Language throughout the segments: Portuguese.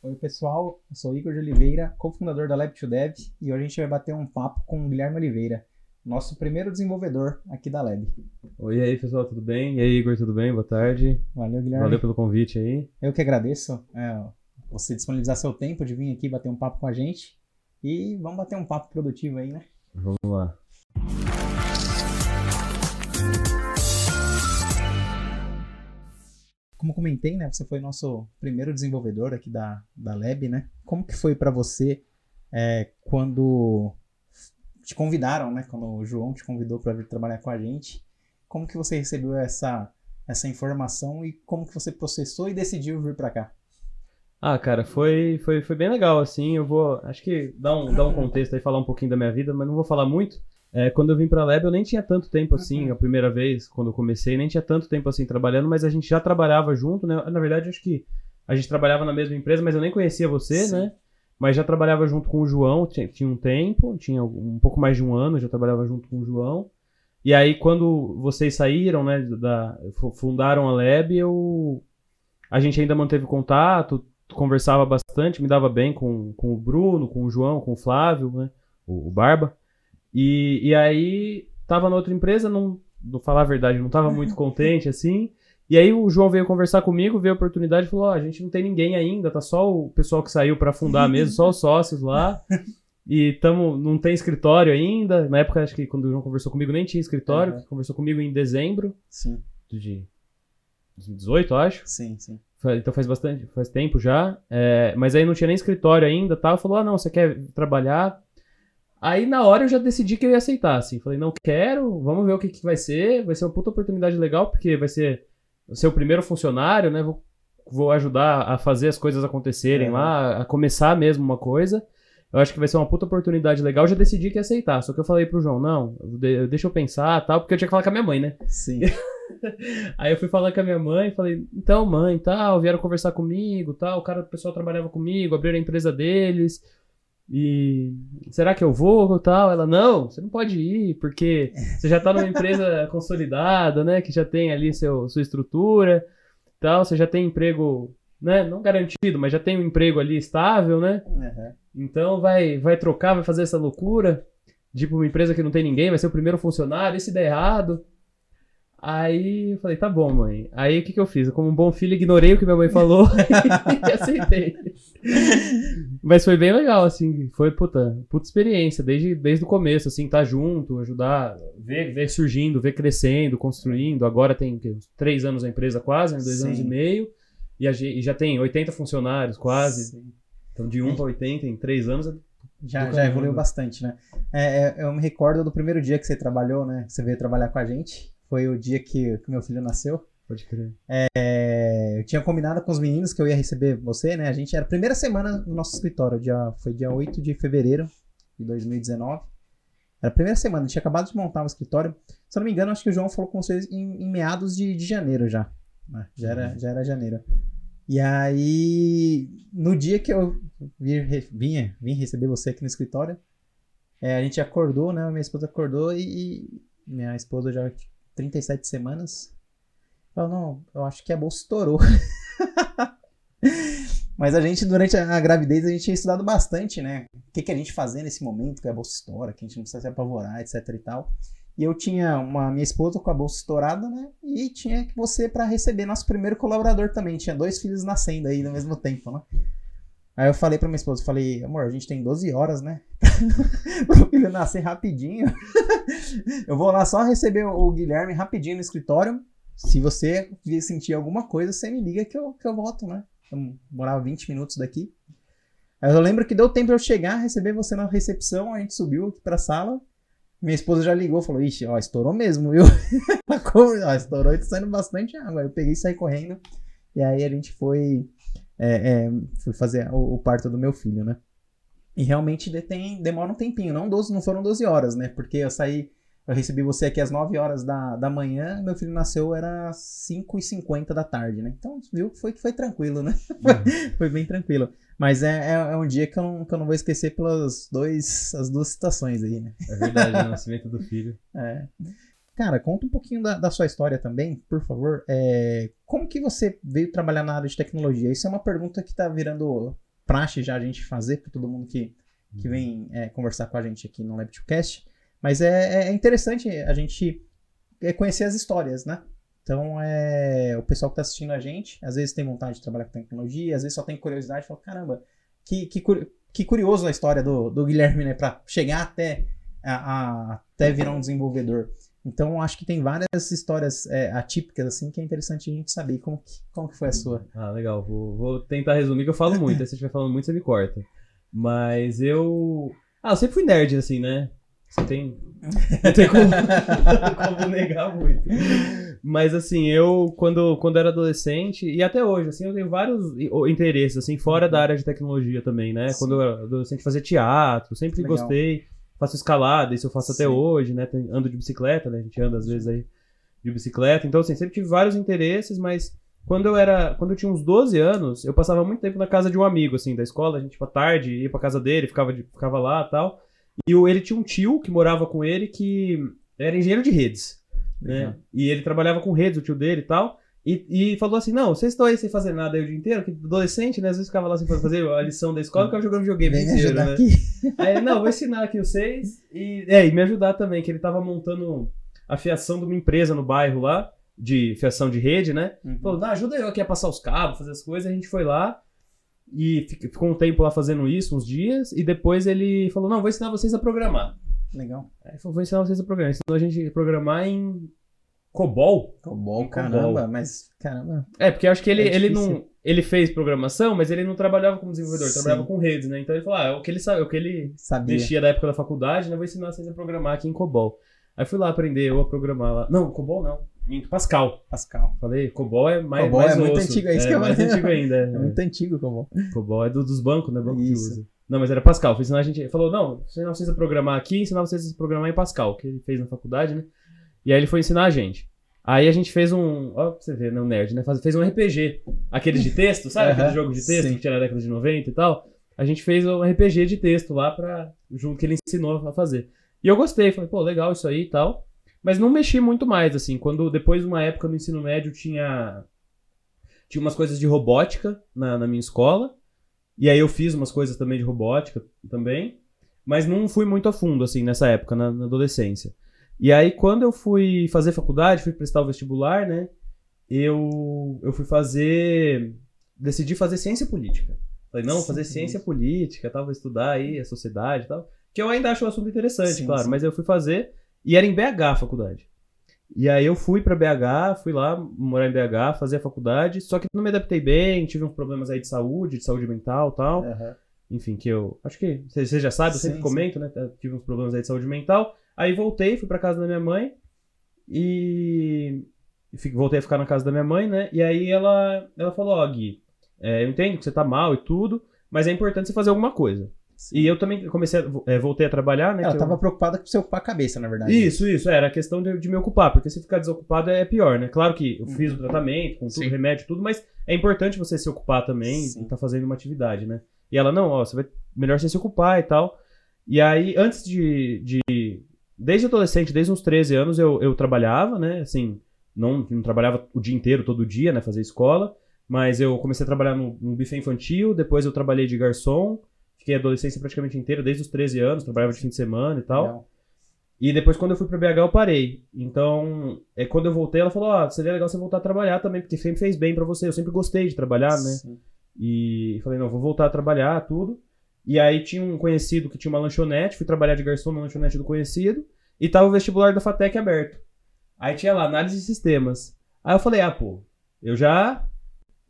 Oi, pessoal. Eu sou Igor de Oliveira, cofundador da Lab2Dev, e hoje a gente vai bater um papo com o Guilherme Oliveira, nosso primeiro desenvolvedor aqui da Lab. Oi, e aí, pessoal, tudo bem? E aí, Igor, tudo bem? Boa tarde. Valeu, Guilherme. Valeu pelo convite aí. Eu que agradeço é, você disponibilizar seu tempo de vir aqui bater um papo com a gente. E vamos bater um papo produtivo aí, né? Vamos lá. Como comentei, né? Você foi nosso primeiro desenvolvedor aqui da, da Lab, né? Como que foi para você é, quando te convidaram, né? Quando o João te convidou para vir trabalhar com a gente. Como que você recebeu essa, essa informação e como que você processou e decidiu vir para cá? Ah, cara, foi, foi, foi bem legal, assim, eu vou, acho que dar um, dar um contexto aí, falar um pouquinho da minha vida, mas não vou falar muito. É, quando eu vim pra Lab, eu nem tinha tanto tempo assim, uhum. a primeira vez, quando eu comecei, nem tinha tanto tempo assim trabalhando, mas a gente já trabalhava junto, né? Na verdade, acho que a gente trabalhava na mesma empresa, mas eu nem conhecia você, Sim. né? Mas já trabalhava junto com o João, tinha, tinha um tempo, tinha um pouco mais de um ano, já trabalhava junto com o João. E aí, quando vocês saíram, né, da, fundaram a Lab, eu, a gente ainda manteve contato, conversava bastante, me dava bem com, com o Bruno, com o João, com o Flávio, né? O, o Barba. E, e aí, tava na outra empresa, não, não falar a verdade, não tava muito contente, assim. E aí o João veio conversar comigo, veio a oportunidade e falou: Ó, oh, a gente não tem ninguém ainda, tá só o pessoal que saiu para fundar mesmo, só os sócios lá. E tamo, não tem escritório ainda. Na época, acho que quando o João conversou comigo, nem tinha escritório. Uhum. Conversou comigo em dezembro. Sim. De 2018, acho. Sim, sim. Então faz bastante, faz tempo já. É, mas aí não tinha nem escritório ainda tal. Falou: ah, não, você quer trabalhar? Aí na hora eu já decidi que eu ia aceitar, assim. Falei, não quero, vamos ver o que, que vai ser. Vai ser uma puta oportunidade legal, porque vai ser o seu primeiro funcionário, né? Vou, vou ajudar a fazer as coisas acontecerem é. lá, a começar mesmo uma coisa. Eu acho que vai ser uma puta oportunidade legal. Eu já decidi que ia aceitar. Só que eu falei pro João, não, deixa eu pensar tal, porque eu tinha que falar com a minha mãe, né? Sim. Aí eu fui falar com a minha mãe, falei, então, mãe, tal, vieram conversar comigo, tal, o cara, o pessoal trabalhava comigo, abriram a empresa deles. E será que eu vou, tal? Ela, não, você não pode ir, porque você já tá numa empresa consolidada, né, que já tem ali seu, sua estrutura, tal, você já tem emprego, né, não garantido, mas já tem um emprego ali estável, né? Uhum. Então vai vai trocar, vai fazer essa loucura de ir pra uma empresa que não tem ninguém, vai ser o primeiro funcionário, e se der errado, Aí eu falei, tá bom, mãe. Aí o que, que eu fiz? como um bom filho, ignorei o que minha mãe falou e aceitei. Mas foi bem legal, assim. Foi, puta, puta experiência, desde, desde o começo, assim, tá junto, ajudar, ver, ver surgindo, ver crescendo, construindo. Agora tem três anos a empresa quase, né? dois Sim. anos e meio. E, a, e, já tem 80 funcionários quase. Sim. Então de 1 para 80 em três anos. É já, já evoluiu bastante, né? É, é, eu me recordo do primeiro dia que você trabalhou, né? Você veio trabalhar com a gente foi o dia que, que meu filho nasceu. Pode crer. É, eu tinha combinado com os meninos que eu ia receber você, né? A gente era a primeira semana no nosso escritório, dia, foi dia 8 de fevereiro de 2019. Era a primeira semana, a gente tinha acabado de montar o escritório. Se eu não me engano, acho que o João falou com vocês em, em meados de, de janeiro já. Né? Já era, uhum. já era janeiro. E aí, no dia que eu vinha, vim receber você aqui no escritório, é, a gente acordou, né? Minha esposa acordou e, e minha esposa já 37 semanas. Falou, não, eu acho que a bolsa estourou. Mas a gente, durante a gravidez, a gente tinha estudado bastante, né? O que, que a gente fazia nesse momento que a bolsa estoura, que a gente não precisa se apavorar, etc e tal. E eu tinha uma minha esposa com a bolsa estourada, né? E tinha você para receber nosso primeiro colaborador também. Tinha dois filhos nascendo aí no mesmo tempo, né? Aí eu falei pra minha esposa, falei, amor, a gente tem 12 horas, né? Pro filho nascer rapidinho. eu vou lá só receber o Guilherme rapidinho no escritório. Se você sentir alguma coisa, você me liga que eu, que eu volto, né? Eu morava 20 minutos daqui. Aí eu lembro que deu tempo eu chegar, receber você na recepção, a gente subiu aqui pra sala. Minha esposa já ligou, falou, ixi, ó, estourou mesmo, viu? ó, estourou e tá saindo bastante água. Eu peguei e saí correndo. E aí a gente foi é, é, fui fazer o, o, parto do meu filho, né? E realmente tem, demora um tempinho, não, 12, não foram 12 horas, né? Porque eu saí, eu recebi você aqui às 9 horas da, da manhã, meu filho nasceu era 5 e 50 da tarde, né? Então, viu que foi, foi tranquilo, né? Uhum. foi bem tranquilo. Mas é, é, é, um dia que eu, não, que eu não vou esquecer pelas dois, as duas citações aí, né? É verdade, o nascimento do filho. É. Cara, conta um pouquinho da, da sua história também, por favor. É, como que você veio trabalhar na área de tecnologia? Isso é uma pergunta que está virando praxe já a gente fazer para todo mundo que, que vem é, conversar com a gente aqui no LabToCast. Mas é, é interessante a gente é, conhecer as histórias, né? Então, é, o pessoal que está assistindo a gente, às vezes tem vontade de trabalhar com tecnologia, às vezes só tem curiosidade e fala, caramba, que, que, que curioso a história do, do Guilherme, né? Para chegar até, a, a, até virar um desenvolvedor. Então, acho que tem várias histórias é, atípicas, assim, que é interessante a gente saber como que, como que foi a sua. Ah, legal. Vou, vou tentar resumir, que eu falo muito. se você estiver falando muito, você me corta. Mas eu... Ah, eu sempre fui nerd, assim, né? Você tem... Não tem como, como negar muito. Mas assim, eu quando, quando era adolescente, e até hoje, assim, eu tenho vários interesses, assim, fora da área de tecnologia também, né? Sim. Quando eu era adolescente, fazia teatro, sempre Legal. gostei. Faço escalada, isso eu faço Sim. até hoje, né? Ando de bicicleta, né? A gente anda às vezes aí de bicicleta. Então, assim, sempre tive vários interesses, mas quando eu era. Quando eu tinha uns 12 anos, eu passava muito tempo na casa de um amigo, assim, da escola. A gente, tipo, à tarde, ia pra casa dele, ficava, de, ficava lá e tal. E ele tinha um tio que morava com ele que era engenheiro de redes. Né? E ele trabalhava com redes, o tio dele e tal. E, e falou assim: Não, vocês estão aí sem fazer nada aí o dia inteiro, que adolescente, né? Às vezes ficava lá sem fazer a lição da escola, ficava jogando videogame o dia inteiro, né? Aqui. Aí, não, vou ensinar aqui vocês. E, é, e me ajudar também, que ele tava montando a fiação de uma empresa no bairro lá, de fiação de rede, né? Uhum. Falou: Não, ajuda eu aqui a passar os cabos, fazer as coisas. A gente foi lá e ficou um tempo lá fazendo isso, uns dias, e depois ele falou: Não, vou ensinar vocês a programar. Legal. Aí falou: Vou ensinar vocês a programar. Ensinou a gente a programar em COBOL. COBOL, caramba, mas caramba. É, porque eu acho que ele, é ele não. Ele fez programação, mas ele não trabalhava como desenvolvedor, trabalhava com redes, né? Então ele falou: ah, é o que ele, sabe, é o que ele Sabia. mexia da época da faculdade, né? Vou ensinar vocês a programar aqui em COBOL. Aí fui lá aprender eu a programar lá. Não, COBOL não. Pascal. Pascal. Falei, COBOL é mais, COBOL mais é muito osso. antigo, é isso é, que é mais antigo ainda. É, é muito antigo o COBOL. COBOL é do, dos bancos, né? Banco isso. que usa. Não, mas era Pascal. Fui ensinar a gente. Ele falou, não, ensinar vocês a programar aqui, ensinar vocês a programar em Pascal, que ele fez na faculdade, né? E aí ele foi ensinar a gente. Aí a gente fez um. Ó, pra você ver, não nerd, né? Fez um RPG. Aquele de texto, sabe? Aquele jogo de texto sim. que tinha na década de 90 e tal. A gente fez um RPG de texto lá pra. junto que ele ensinou a fazer. E eu gostei, falei, pô, legal isso aí e tal. Mas não mexi muito mais, assim. Quando depois de uma época no ensino médio tinha. Tinha umas coisas de robótica na, na minha escola. E aí eu fiz umas coisas também de robótica também. Mas não fui muito a fundo, assim, nessa época, na, na adolescência. E aí, quando eu fui fazer faculdade, fui prestar o vestibular, né? Eu, eu fui fazer. Decidi fazer ciência política. Falei, não, fazer ciência política, tal, vou estudar aí a sociedade e tal. Que eu ainda acho um assunto interessante, sim, claro, sim. mas eu fui fazer. E era em BH a faculdade. E aí eu fui para BH, fui lá morar em BH, fazer a faculdade, só que não me adaptei bem, tive uns problemas aí de saúde, de saúde mental tal. Uhum. Enfim, que eu. Acho que você já sabe, eu sempre sim, comento, né? Tive uns problemas aí de saúde mental. Aí voltei, fui pra casa da minha mãe e. Voltei a ficar na casa da minha mãe, né? E aí ela, ela falou: Ó, oh, Gui, é, eu entendo que você tá mal e tudo, mas é importante você fazer alguma coisa. Sim. E eu também comecei, a, é, voltei a trabalhar, né? Ela eu... tava preocupada com você ocupar a cabeça, na verdade. Isso, isso, era a questão de, de, me ocupar, porque se ficar desocupado é pior, né? Claro que eu fiz o tratamento, com tudo, Sim. remédio, tudo, mas é importante você se ocupar também Sim. e tá fazendo uma atividade, né? E ela, não, ó, você vai, melhor você se ocupar e tal. E aí, antes de, de desde adolescente, desde uns 13 anos, eu, eu trabalhava, né? Assim, não, não trabalhava o dia inteiro, todo dia, né? Fazer escola. Mas eu comecei a trabalhar no, no buffet infantil, depois eu trabalhei de garçom. Fiquei adolescência praticamente inteira, desde os 13 anos, trabalhava de fim de semana e tal. Legal. E depois, quando eu fui pra BH, eu parei. Então, é, quando eu voltei, ela falou: ah, seria legal você voltar a trabalhar também, porque sempre fez bem para você. Eu sempre gostei de trabalhar, né? Sim. E falei: não, vou voltar a trabalhar, tudo. E aí tinha um conhecido que tinha uma lanchonete, fui trabalhar de garçom na lanchonete do conhecido, e tava o vestibular da FATEC aberto. Aí tinha lá, análise de sistemas. Aí eu falei, ah, pô, eu já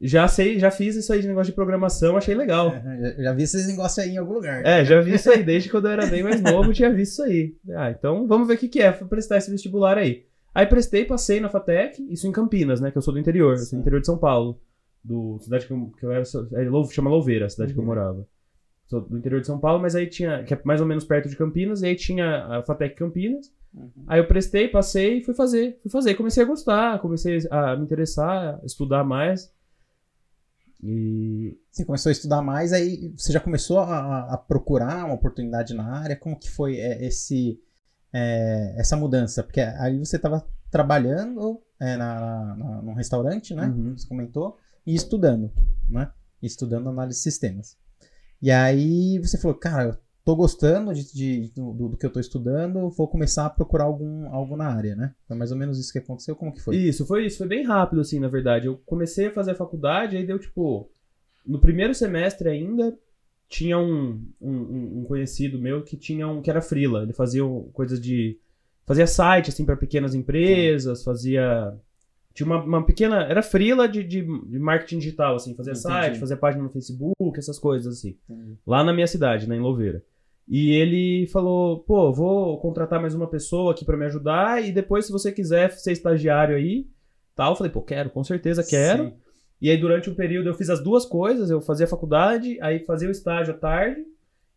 já sei, já fiz isso aí de negócio de programação, achei legal. É, já vi esses negócios aí em algum lugar. É, já vi isso aí, desde quando eu era bem mais novo, tinha visto isso aí. Ah, então vamos ver o que, que é, prestar esse vestibular aí. Aí prestei, passei na FATEC, isso em Campinas, né, que eu sou do interior, eu sou do interior de São Paulo, do cidade que eu, que eu era, é, chama Louveira, a cidade uhum. que eu uhum. morava sou do interior de São Paulo, mas aí tinha, que é mais ou menos perto de Campinas, e aí tinha a Fatec Campinas. Uhum. Aí eu prestei, passei e fui fazer. Fui fazer, comecei a gostar, comecei a me interessar, a estudar mais. E. Você começou a estudar mais, aí você já começou a, a procurar uma oportunidade na área? Como que foi é, esse, é, essa mudança? Porque aí você estava trabalhando é, na, na, num restaurante, né? Uhum. Você comentou, e estudando, né? Estudando análise de sistemas. E aí você falou, cara, eu tô gostando de, de- do, do que eu tô estudando, vou começar a procurar algum, algo na área, né? Foi mais ou menos isso que aconteceu. Como que foi? Isso, foi isso. Foi bem rápido, assim, na verdade. Eu comecei a fazer a faculdade, aí deu, tipo... No primeiro semestre ainda, tinha um, um, um- conhecido meu que tinha um... Que era freela. Ele fazia coisas de... Fazia site, assim, para pequenas empresas, fazia... Tinha uma, uma pequena... Era freela de, de, de marketing digital, assim. Fazia Entendi. site, fazia página no Facebook, essas coisas, assim. Entendi. lá na minha cidade, né, em Louveira. E ele falou: pô, vou contratar mais uma pessoa aqui pra me ajudar e depois, se você quiser ser estagiário aí, tal. Eu falei: pô, quero, com certeza quero. Sim. E aí, durante um período, eu fiz as duas coisas: eu fazia faculdade, aí fazia o estágio à tarde.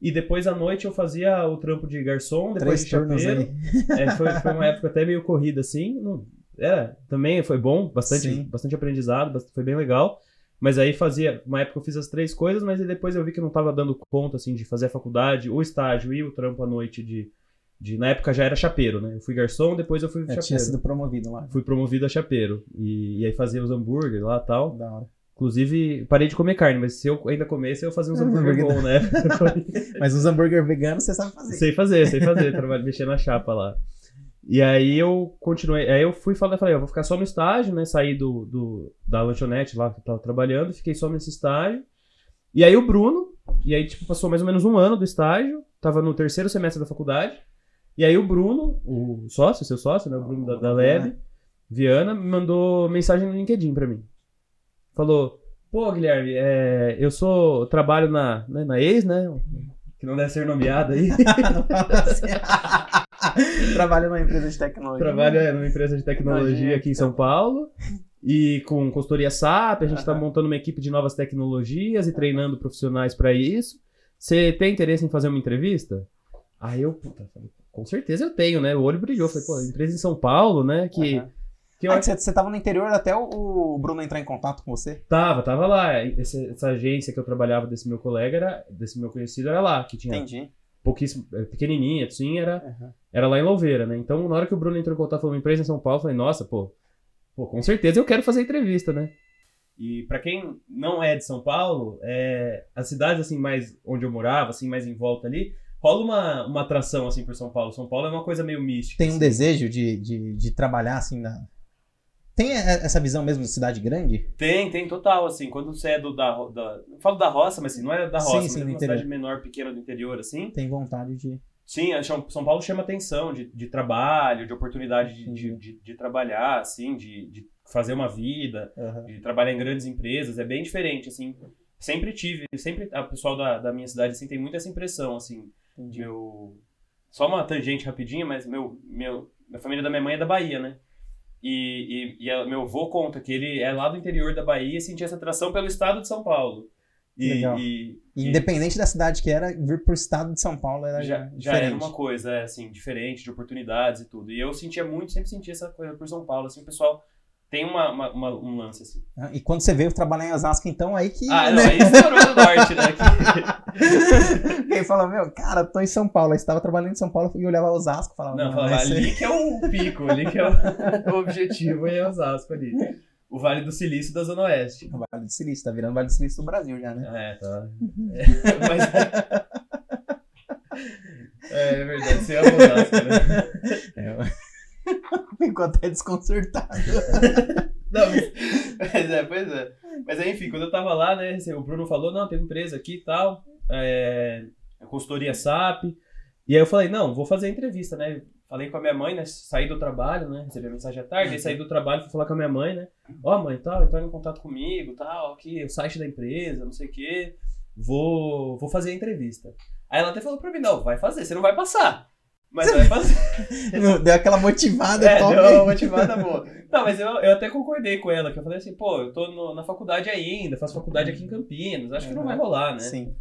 E depois à noite eu fazia o trampo de garçom, depois Três de chapeiro. É, foi, foi uma época até meio corrida, assim. Não, é, também foi bom, bastante, Sim. bastante aprendizado, foi bem legal. Mas aí fazia, uma época eu fiz as três coisas, mas aí depois eu vi que não tava dando conta, assim, de fazer a faculdade, o estágio e o trampo à noite de... de na época já era chapeiro, né? Eu fui garçom, depois eu fui Eu tinha chapeiro. sido promovido lá. Fui promovido a chapeiro. E, e aí fazia os hambúrguer lá e tal. Da hora. Inclusive, parei de comer carne, mas se eu ainda comesse, eu fazia uns hambúrguer hambúrguer bons, né? Mas os hambúrguer veganos você sabe fazer. Sei fazer, sei fazer, trabalho mexer na chapa lá. E aí eu continuei, aí eu fui falar, falei, eu vou ficar só no estágio, né? Saí do, do da lanchonete lá que eu tava trabalhando, fiquei só nesse estágio. E aí o Bruno, e aí tipo passou mais ou menos um ano do estágio, tava no terceiro semestre da faculdade. E aí o Bruno, o sócio, seu sócio, né, o Bruno da, da Lab, Viana, me mandou mensagem no LinkedIn pra mim. Falou: "Pô, Guilherme, é, eu sou trabalho na, né, na ex, né? Que não deve ser nomeada aí. Trabalho numa empresa de tecnologia. Trabalho é, numa empresa de tecnologia aqui em São Paulo. E com consultoria SAP, a gente está montando uma equipe de novas tecnologias e treinando profissionais para isso. Você tem interesse em fazer uma entrevista? Aí eu, puta, com certeza eu tenho, né? O olho brilhou. Falei, pô, empresa em São Paulo, né? Que, Aham. que eu Ah, você, você tava no interior até o, o Bruno entrar em contato com você? tava, tava lá. Esse- essa agência que eu trabalhava desse meu colega, era, desse meu conhecido, era lá, que tinha Entendi. pouquíssimo, é, pequenininha, assim, era, era lá em Louveira, né? Então, na hora que o Bruno entrou em contato com uma empresa em São Paulo, eu falei, nossa, pô, pô, com certeza eu quero fazer entrevista, né? E pra quem não é de São Paulo, é, as cidades, assim, mais onde eu morava, assim, mais em volta ali, rola uma, uma atração, assim, por São Paulo. São Paulo é uma coisa meio mística. Tem um assim. desejo de, de, de trabalhar assim na. Tem essa visão mesmo de cidade grande? Tem, tem total, assim, quando você é do, da, da... Falo da roça, mas assim, não é da Sim, roça, sim, mas é uma interior. cidade menor, pequena do interior, assim. Tem vontade de. Sim, a São Paulo chama atenção de, de trabalho, de oportunidade de, de, de, de trabalhar, assim, de, de fazer uma vida, Aham. de trabalhar em grandes empresas, é bem diferente, assim. Sempre tive, sempre a pessoal da, da minha cidade, assim, tem muito essa impressão, assim, de meu... Só uma tangente rapidinha, mas meu, meu, a família da minha mãe é da Bahia, né? E, e, e a- meu avô conta que ele é lá do interior da Bahia e sentia essa atração pelo estado de São Paulo. E, e- E e- Independente da cidade que era, vir pro estado de São Paulo era já, já diferente. era uma coisa, é, assim, diferente, de oportunidades e tudo. E eu sentia muito, sempre sentia essa coisa por São Paulo, assim, o pessoal tem uma, uma- uma- um lance, assim. Ah, E quando você veio trabalhar em Osasco, então, aí que. Ah, não, né? aí estourou no norte, né? que- Quem fala, meu, cara, tô em São Paulo. Aí você tava trabalhando em São Paulo e olhava Osasco e falava, Não, não, falava, ali que é o pico, ali que é o, o objetivo em Osasco ali. O Vale do Silício da Zona Oeste. O Vale do Silício, tá virando Vale do Silício do Brasil já, né? É, tá. É, mas... É, é verdade, você ama Osasco, né? É. Ficou até desconcertado. Não, mas, mas é, pois é. Mas aí, enfim, quando eu tava lá, né, o Bruno falou, não, tem uma empresa aqui e tal, é, consultoria SAP. E aí eu falei, não, vou fazer a entrevista, né? Falei com a minha mãe, né? Saí do trabalho, né? Recebi a mensagem à tarde, aí saí do trabalho, fui falar com a minha mãe, né? Ó, mãe, tal, entrou em contato comigo, tal, aqui, o site da empresa, não sei o quê. Vou, vou fazer a entrevista. Aí ela até falou pra mim, não, vai fazer, você não vai passar. Mas vai fazer. Deu aquela motivada É, top. deu uma motivada boa. Não, mas eu, eu até concordei com ela, que eu falei assim, pô, eu tô no- na faculdade ainda, faço faculdade aqui em Campinas, acho que não vai rolar, né? Sim.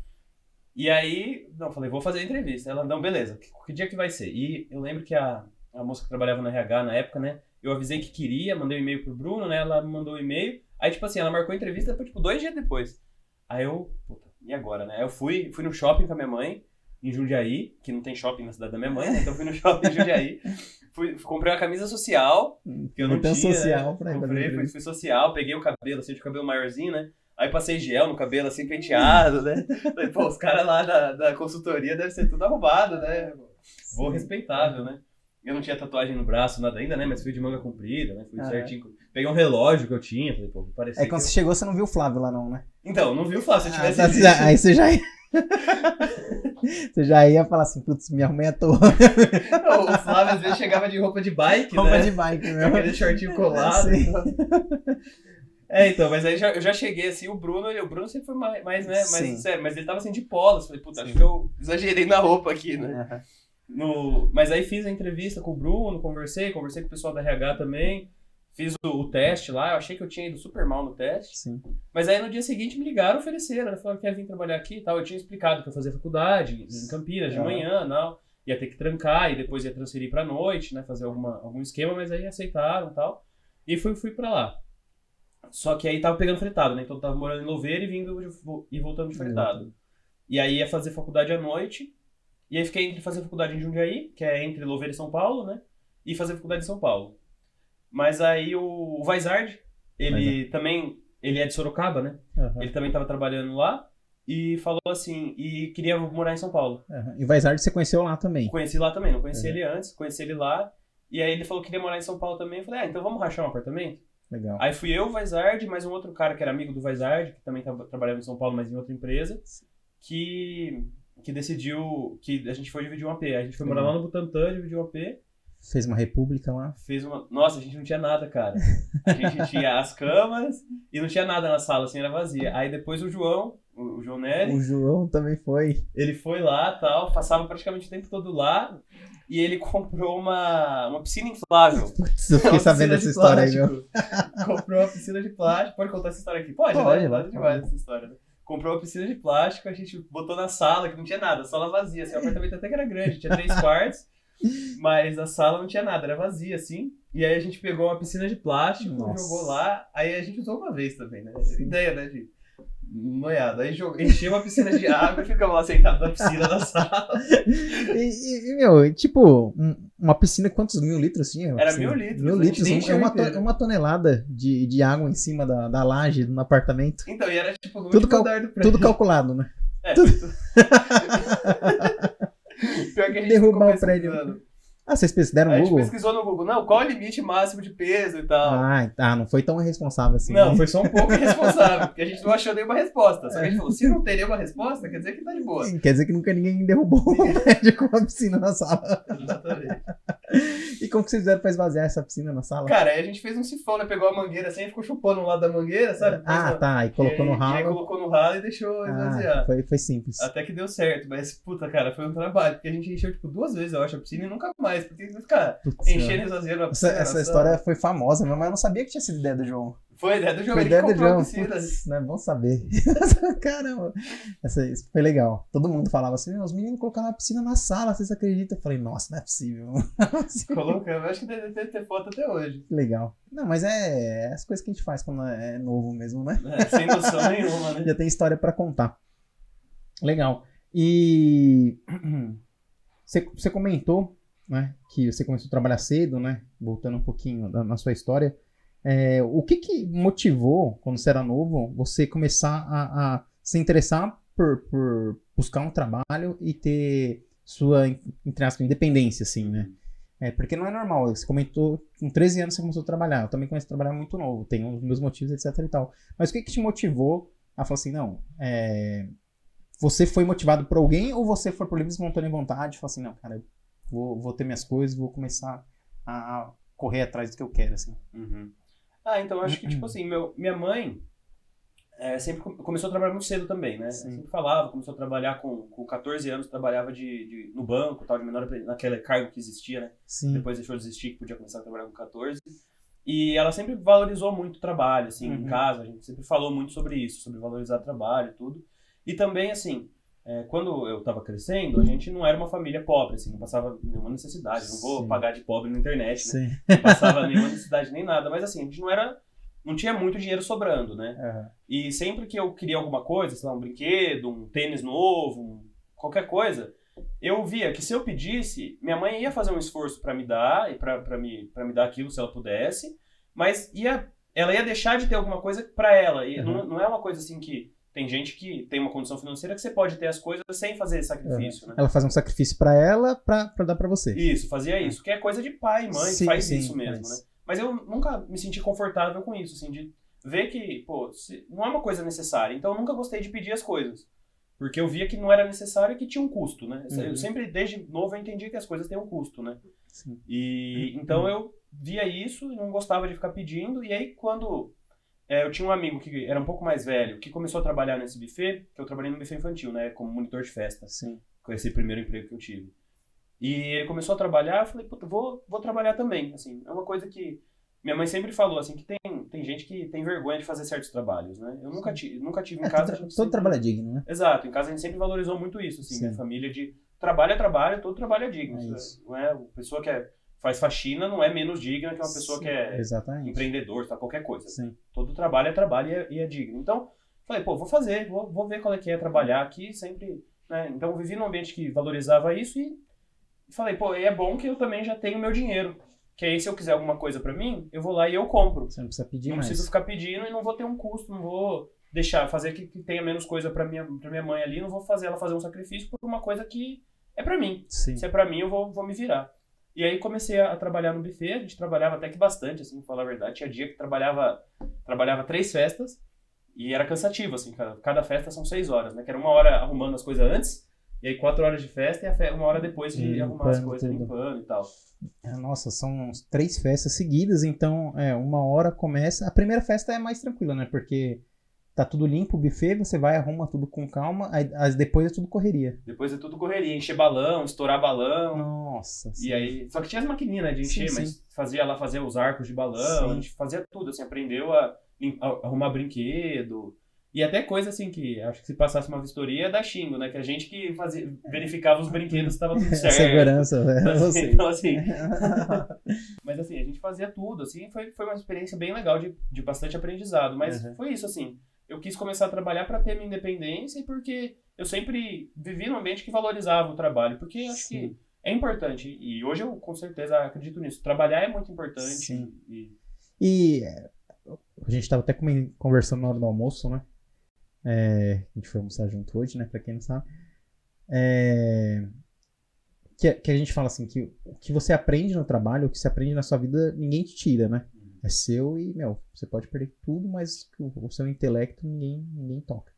E aí, não, falei, vou fazer a entrevista. Ela, não, beleza, que, que dia que vai ser? E eu lembro que a, a moça que trabalhava na RH na época, né, eu avisei que queria, mandei um e-mail pro Bruno, né, ela me mandou o e-mail, aí, tipo assim, ela marcou a entrevista, tipo, dois dias depois. Aí eu, puta, e agora, né? Aí eu fui, fui no shopping com a minha mãe, em Jundiaí, que não tem shopping na cidade da minha mãe, né, então eu fui no shopping em Jundiaí, fui, comprei uma camisa social, que eu não Então, tinha, social né? pra ir Comprei, fui, fui social, peguei o cabelo, assim, de cabelo maiorzinho, né? Aí passei gel no cabelo, assim, penteado, né? Falei, pô, os caras lá da, da consultoria devem ser tudo arrumado, né? Vou respeitável, né? Eu não tinha tatuagem no braço, nada ainda, né? Mas fui de manga comprida, né? Fui Ah, certinho. Peguei um relógio que eu tinha, falei, pô, parecia É quando que você chegou, você não viu o Flávio lá, não, né? eu... Então, não viu fácil, se eu Ah, tivesse tá, visto. já- aí você já ia. você já ia falar assim, putz, me arrumei à toa. Não, o Flávio às vezes chegava de roupa de bike, Roupa né? de bike, Com meu. Aquele shortinho colado. Sim. É, então, mas aí já, eu já cheguei assim, o Bruno, ele- o Bruno sempre foi mais, mais né, Sim. sério, mas ele tava assim de polos. Falei, puta, acho que eu exagerei na roupa aqui, né? No, mas aí fiz a entrevista com o Bruno, conversei, conversei com o pessoal da RH também, fiz o, o teste lá, eu achei que eu tinha ido super mal no teste, Sim. mas aí no dia seguinte me ligaram, ofereceram, né? Falaram que ia vir trabalhar aqui e tal, eu tinha explicado que eu fazia faculdade em Campinas de manhã tal, ia ter que trancar e depois ia transferir pra noite, né, fazer alguma, algum esquema, mas aí aceitaram e tal, e fui, fui pra lá. Só que aí tava pegando fretado, né, então tava morando em Louveira e vindo e voltando de fretado. E aí ia fazer faculdade à noite. E aí fiquei entre fazer faculdade em Jundiaí, que é entre Louveira e São Paulo, né? E fazer faculdade em São Paulo. Mas aí o, o Vaisard, ele também, ele é de Sorocaba, né? Aham. Ele também estava trabalhando lá e falou assim, e queria morar em São Paulo. Aham. E o Vaisard você conheceu lá também. Conheci lá também, não conheci Uhum. ele antes, conheci ele lá. E aí ele falou que queria morar em São Paulo também. Eu falei, ah, então vamos rachar um apartamento? Legal. Aí fui eu, o Vaisard, mais um outro cara que era amigo do Vaisard, que também tava, trabalhava em São Paulo, mas em outra empresa, que, que decidiu que a gente foi dividir um AP. A gente foi morar Uhum. lá no Butantã, dividir um AP, Fez uma república lá. fez uma... Nossa, a gente não tinha nada, cara. A gente tinha as camas e não tinha nada na sala, assim, era vazia. Aí depois o João, o o João Nery, O João também foi. ele foi lá tal, passava praticamente o tempo todo lá, e ele comprou uma, uma piscina inflável. Putz, eu fiquei Uma sabendo dessa de história aí, meu. Comprou uma piscina de plástico. Pode contar essa história aqui? Pode, Pode, né? Nada demais pode. essa história, né? Comprou uma piscina de plástico, a gente botou na sala, que não tinha nada, sala vazia. Assim, o apartamento até que era grande, tinha três quartos, mas a sala não tinha nada, era vazia, assim. E aí a gente pegou uma piscina de plástico, Nossa. jogou lá, aí a gente usou uma vez também, né? Ideia, né, de noiada. Aí encheu uma piscina de água e ficamos lá sentados na piscina da sala. E, e- meu, tipo, um- uma piscina, quantos mil litros tinha? Era mil litros, Mil litros, um- é uma, to- uma tonelada de, de água em cima da, da laje no apartamento. Então, e era tipo Tudo cal-. Tudo calculado, né? É, tudo. Pior que a gente Derrubar o prédio. pesquisando. Ah, vocês pesquisaram A no gente Google? pesquisou no Google, não, qual é o limite máximo de peso e tal. Ah, tá, não foi tão irresponsável assim. não, né? foi só um pouco irresponsável, porque a gente não achou nenhuma resposta. Só que a gente falou, se não tem nenhuma resposta, quer dizer que tá de boa. Quer dizer que nunca ninguém derrubou o prédio com uma piscina na sala. Exatamente. E como que vocês fizeram pra esvaziar essa piscina na sala? Cara, aí a gente fez um sifão, né? Pegou a mangueira assim e ficou chupando um lado da mangueira, sabe? ah, Fez uma- tá, e colocou no aí- E aí ralo. colocou no ralo e deixou esvaziar. Ah, foi, foi simples. Até que deu certo, mas puta, cara, foi um trabalho, porque a gente encheu tipo duas vezes, eu acho, a piscina e nunca mais, porque, cara, Putz, enchendo essa, piscina. essa sabe? história foi famosa mesmo, mas eu não sabia que tinha sido ideia do João. Foi ideia do jogo, Foi ideia do João. Putz, né? Bom saber. Caramba. Essa, isso foi legal. Todo mundo falava assim: "Meu, os meninos colocaram a piscina na sala, vocês acreditam? Eu falei, nossa, não é possível. Colocamos, acho que deve ter foto até hoje. Que legal. Não, mas é, é as coisas que a gente faz quando é novo mesmo, né? É, sem noção nenhuma, né? Já tem história pra contar. Legal. E você comentou, né, que você começou a trabalhar cedo, né? Voltando um pouquinho da- na sua história. É, o que que motivou, quando você era novo, você começar a, a se interessar por, por buscar um trabalho e ter sua, entre aspas, independência, assim, né? É, porque não é normal. Você comentou, com 13 anos você começou a trabalhar. Eu também comecei a trabalhar muito novo. Tenho os meus motivos, etc e tal. Mas o que que te motivou a falar assim, não, é, você foi motivado por alguém ou você foi por livre espontânea vontade e falou assim, não, cara, eu vou, vou ter minhas coisas, vou começar a, correr atrás do que eu quero, assim. Uhum. Ah, então acho que, tipo assim, meu, minha mãe é, sempre com- começou a trabalhar muito cedo também, né? Sim. Sempre falava, começou a trabalhar com, com 14 anos, trabalhava de, de- no banco, tal, de menor, naquele cargo que existia, né? Sim. Depois deixou de existir, que podia começar a trabalhar com 14. E ela sempre valorizou muito o trabalho, assim, em Uhum. casa. A gente sempre falou muito sobre isso, sobre valorizar o trabalho e tudo. E também, assim, é, quando eu tava crescendo, a gente não era uma família pobre, assim, não passava nenhuma necessidade. Não vou Sim. pagar de pobre na internet, né? Não passava nenhuma necessidade nem nada. Mas, assim, a gente não era... Não tinha muito dinheiro sobrando, né? Aham. E sempre que eu queria alguma coisa, sei lá, um brinquedo, um tênis novo, um- qualquer coisa, eu via que se eu pedisse, minha mãe ia fazer um esforço pra me dar e pra pra me, pra me dar aquilo se ela pudesse, mas ia ela ia deixar de ter alguma coisa para ela. E Uhum. não, não é uma coisa assim que tem gente que tem uma condição financeira que você pode ter as coisas sem fazer sacrifício, né? Ela faz um sacrifício pra ela pra dar pra você. Isso, fazia isso, que é coisa de pai, mãe, Sim, faz sim, isso mesmo, mas- né? Mas eu nunca me senti confortável com isso, assim, de ver que, pô, não é uma coisa necessária. Então eu nunca gostei de pedir as coisas. Porque eu via que não era necessário e que tinha um custo, né? Uhum. Eu sempre, desde novo, eu entendi que as coisas têm um custo, né? Sim. E então eu via isso e não gostava de ficar pedindo. E aí, quando é, eu tinha um amigo que era um pouco mais velho, que começou a trabalhar nesse buffet, que eu trabalhei no buffet infantil, né? Como monitor de festa Sim. com esse primeiro emprego que eu tive. E ele começou a trabalhar, eu falei, puta, vou, vou trabalhar também, assim. É uma coisa que minha mãe sempre falou, assim, que tem, tem gente que tem vergonha de fazer certos trabalhos, né? Eu nunca, ti, nunca tive em É, casa... todo, todo sempre- trabalho é digno, né? Exato, em casa a gente sempre valorizou muito isso, assim, Sim. minha família de trabalho é trabalho, todo trabalho é digno. É isso isso. Não é, a pessoa que é- faz faxina não é menos digna que uma pessoa Sim, que é Exatamente. empreendedor, tá, qualquer coisa. Sim. Todo trabalho é trabalho e é, e é digno. Então, falei, pô, vou fazer, vou, vou ver qual é que é trabalhar aqui, sempre, né? Então, eu vivi num ambiente que valorizava isso e falei, pô, é bom que eu também já tenho meu dinheiro. Que aí, se eu quiser alguma coisa pra mim, eu vou lá e eu compro. Você não precisa pedir não mais. preciso ficar pedindo e não vou ter um custo, não vou deixar, fazer que, que tenha menos coisa pra minha, pra minha mãe ali, não vou fazer ela fazer um sacrifício por uma coisa que é pra mim. Sim. Se é pra mim, eu vou, vou me virar. E aí comecei a, a trabalhar no buffet, a gente trabalhava até que bastante, assim, pra falar a verdade. Tinha dia que trabalhava, trabalhava três festas e era cansativo, assim, cada, cada festa são seis horas, né? Que era uma hora arrumando as coisas antes, e aí quatro horas de festa e fe- uma hora depois de Limpando arrumar as coisas, tudo. limpando e tal. É, Nossa, são três festas seguidas, então é, uma hora começa. A primeira festa é mais tranquila, né? Porque tá tudo limpo, o buffet, você vai, arruma tudo com calma, aí, aí depois é tudo correria. Depois é tudo correria, encher balão, estourar balão. Nossa. E aí, só que tinha as maquininhas né, de Sim, encher, sim. mas fazia lá fazer os arcos de balão, Sim. a gente fazia tudo, assim, aprendeu a, a arrumar brinquedo. E até coisa assim que acho que se passasse uma vistoria dá xingo, né? Que a gente que fazia, verificava os brinquedos se estava tudo certo. Segurança, velho. Assim, Você. então, assim, mas assim, a gente fazia tudo, assim, foi, foi uma experiência bem legal de, de bastante aprendizado. Mas Uhum. foi isso, assim. Eu quis começar a trabalhar para ter minha independência e porque eu sempre vivi num ambiente que valorizava o trabalho. Porque acho que é importante. E hoje eu com certeza acredito nisso. Trabalhar é muito importante. Sim. E, E é, a gente tava até conversando na hora do almoço, né? É, a gente foi almoçar junto hoje, né? Pra quem não sabe. É, que, que a gente fala assim, que o que você aprende no trabalho, o que você aprende na sua vida, ninguém te tira, né? É seu e, meu, você pode perder tudo, mas o, o seu intelecto ninguém, ninguém toca.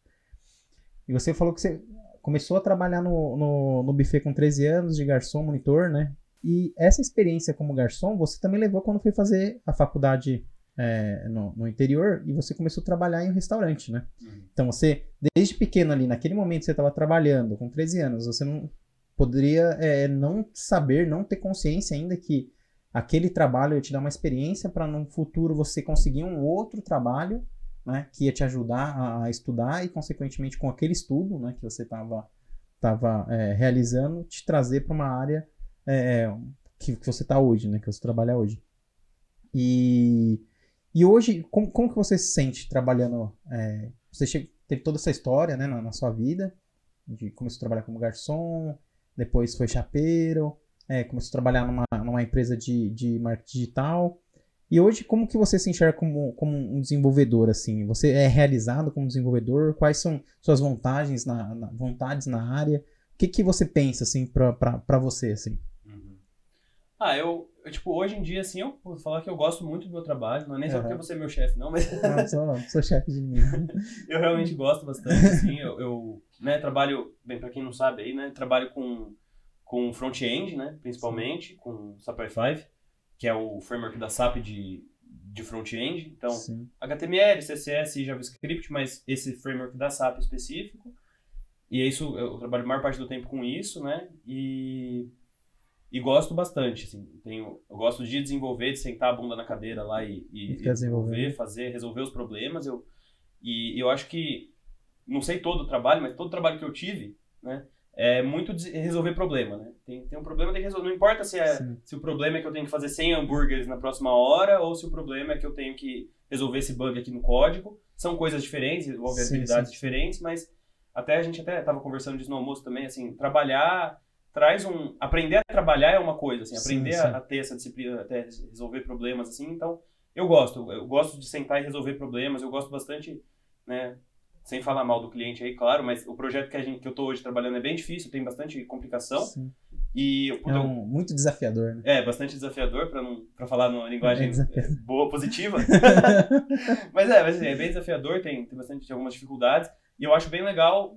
E você falou que você começou a trabalhar no, no, no buffet com 13 anos, de garçom, monitor, né? E essa experiência como garçom, você também levou quando foi fazer a faculdade é, no, no interior e você começou a trabalhar em um restaurante, né? Uhum. Então você, desde pequeno ali, naquele momento você estava trabalhando, com 13 anos, você não poderia é, não saber, não ter consciência ainda que aquele trabalho ia te dar uma experiência para no futuro você conseguir um outro trabalho, né? Que ia te ajudar a, estudar e, consequentemente, com aquele estudo, né? Que você estava tava, é, realizando, te trazer para uma área é, que, que você está hoje, né? Que você trabalha hoje. E, e hoje, como, como que você se sente trabalhando? é, você che- teve toda essa história né, na, na sua vida, de começou a trabalhar como garçom, depois foi chapeiro, é, começou a trabalhar numa, numa empresa de, de marketing digital. E hoje, como que você se enxerga como, como um desenvolvedor, assim? Você é realizado como desenvolvedor? Quais são suas vantagens na, na- vontades na área? O que, que você pensa, assim, pra você, assim? Uhum. Ah, eu, eu, tipo, hoje em dia, assim, eu vou falar que eu gosto muito do meu trabalho. Não é nem só Aham. porque você é meu chefe, não, mas Não, sou, sou chefe de mim. eu realmente gosto bastante, assim. Eu, eu, né, trabalho, bem, pra quem não sabe aí, né, trabalho com, com front-end, né, principalmente, com SAP 5, que é o framework da SAP de, de front-end. Então, Sim. HTML, CSS e JavaScript, mas esse framework da SAP específico. E é isso, eu trabalho a maior parte do tempo com isso, né? E, e gosto bastante, assim. Tenho, eu gosto de desenvolver, de sentar a bunda na cadeira lá e, e, E desenvolver, fazer, resolver os problemas. Eu, e eu acho que, não sei todo o trabalho, mas todo o trabalho que eu tive, né? É muito resolver problema, né? Tem, tem um problema, tem que resolver. Não importa se, é, Sim. se o problema é que eu tenho que fazer 100 hambúrgueres na próxima hora ou se o problema é que eu tenho que resolver esse bug aqui no código. São coisas diferentes, envolvem Sim, habilidades sim. diferentes, mas até a gente até estava conversando disso no almoço também, assim, trabalhar traz um... Aprender a trabalhar é uma coisa, assim, Sim, aprender sim. A, a ter essa disciplina, até resolver problemas, assim, então eu gosto, eu gosto de sentar e resolver problemas, eu gosto bastante, né, sem falar mal do cliente aí, claro, mas o projeto que, a gente, que eu tô hoje trabalhando é bem difícil, tem bastante complicação. Sim. E é um, muito desafiador, né? É, bastante desafiador, para falar numa linguagem é boa, positiva. mas é, mas, assim, é bem desafiador, tem, tem bastante algumas dificuldades. E eu acho bem legal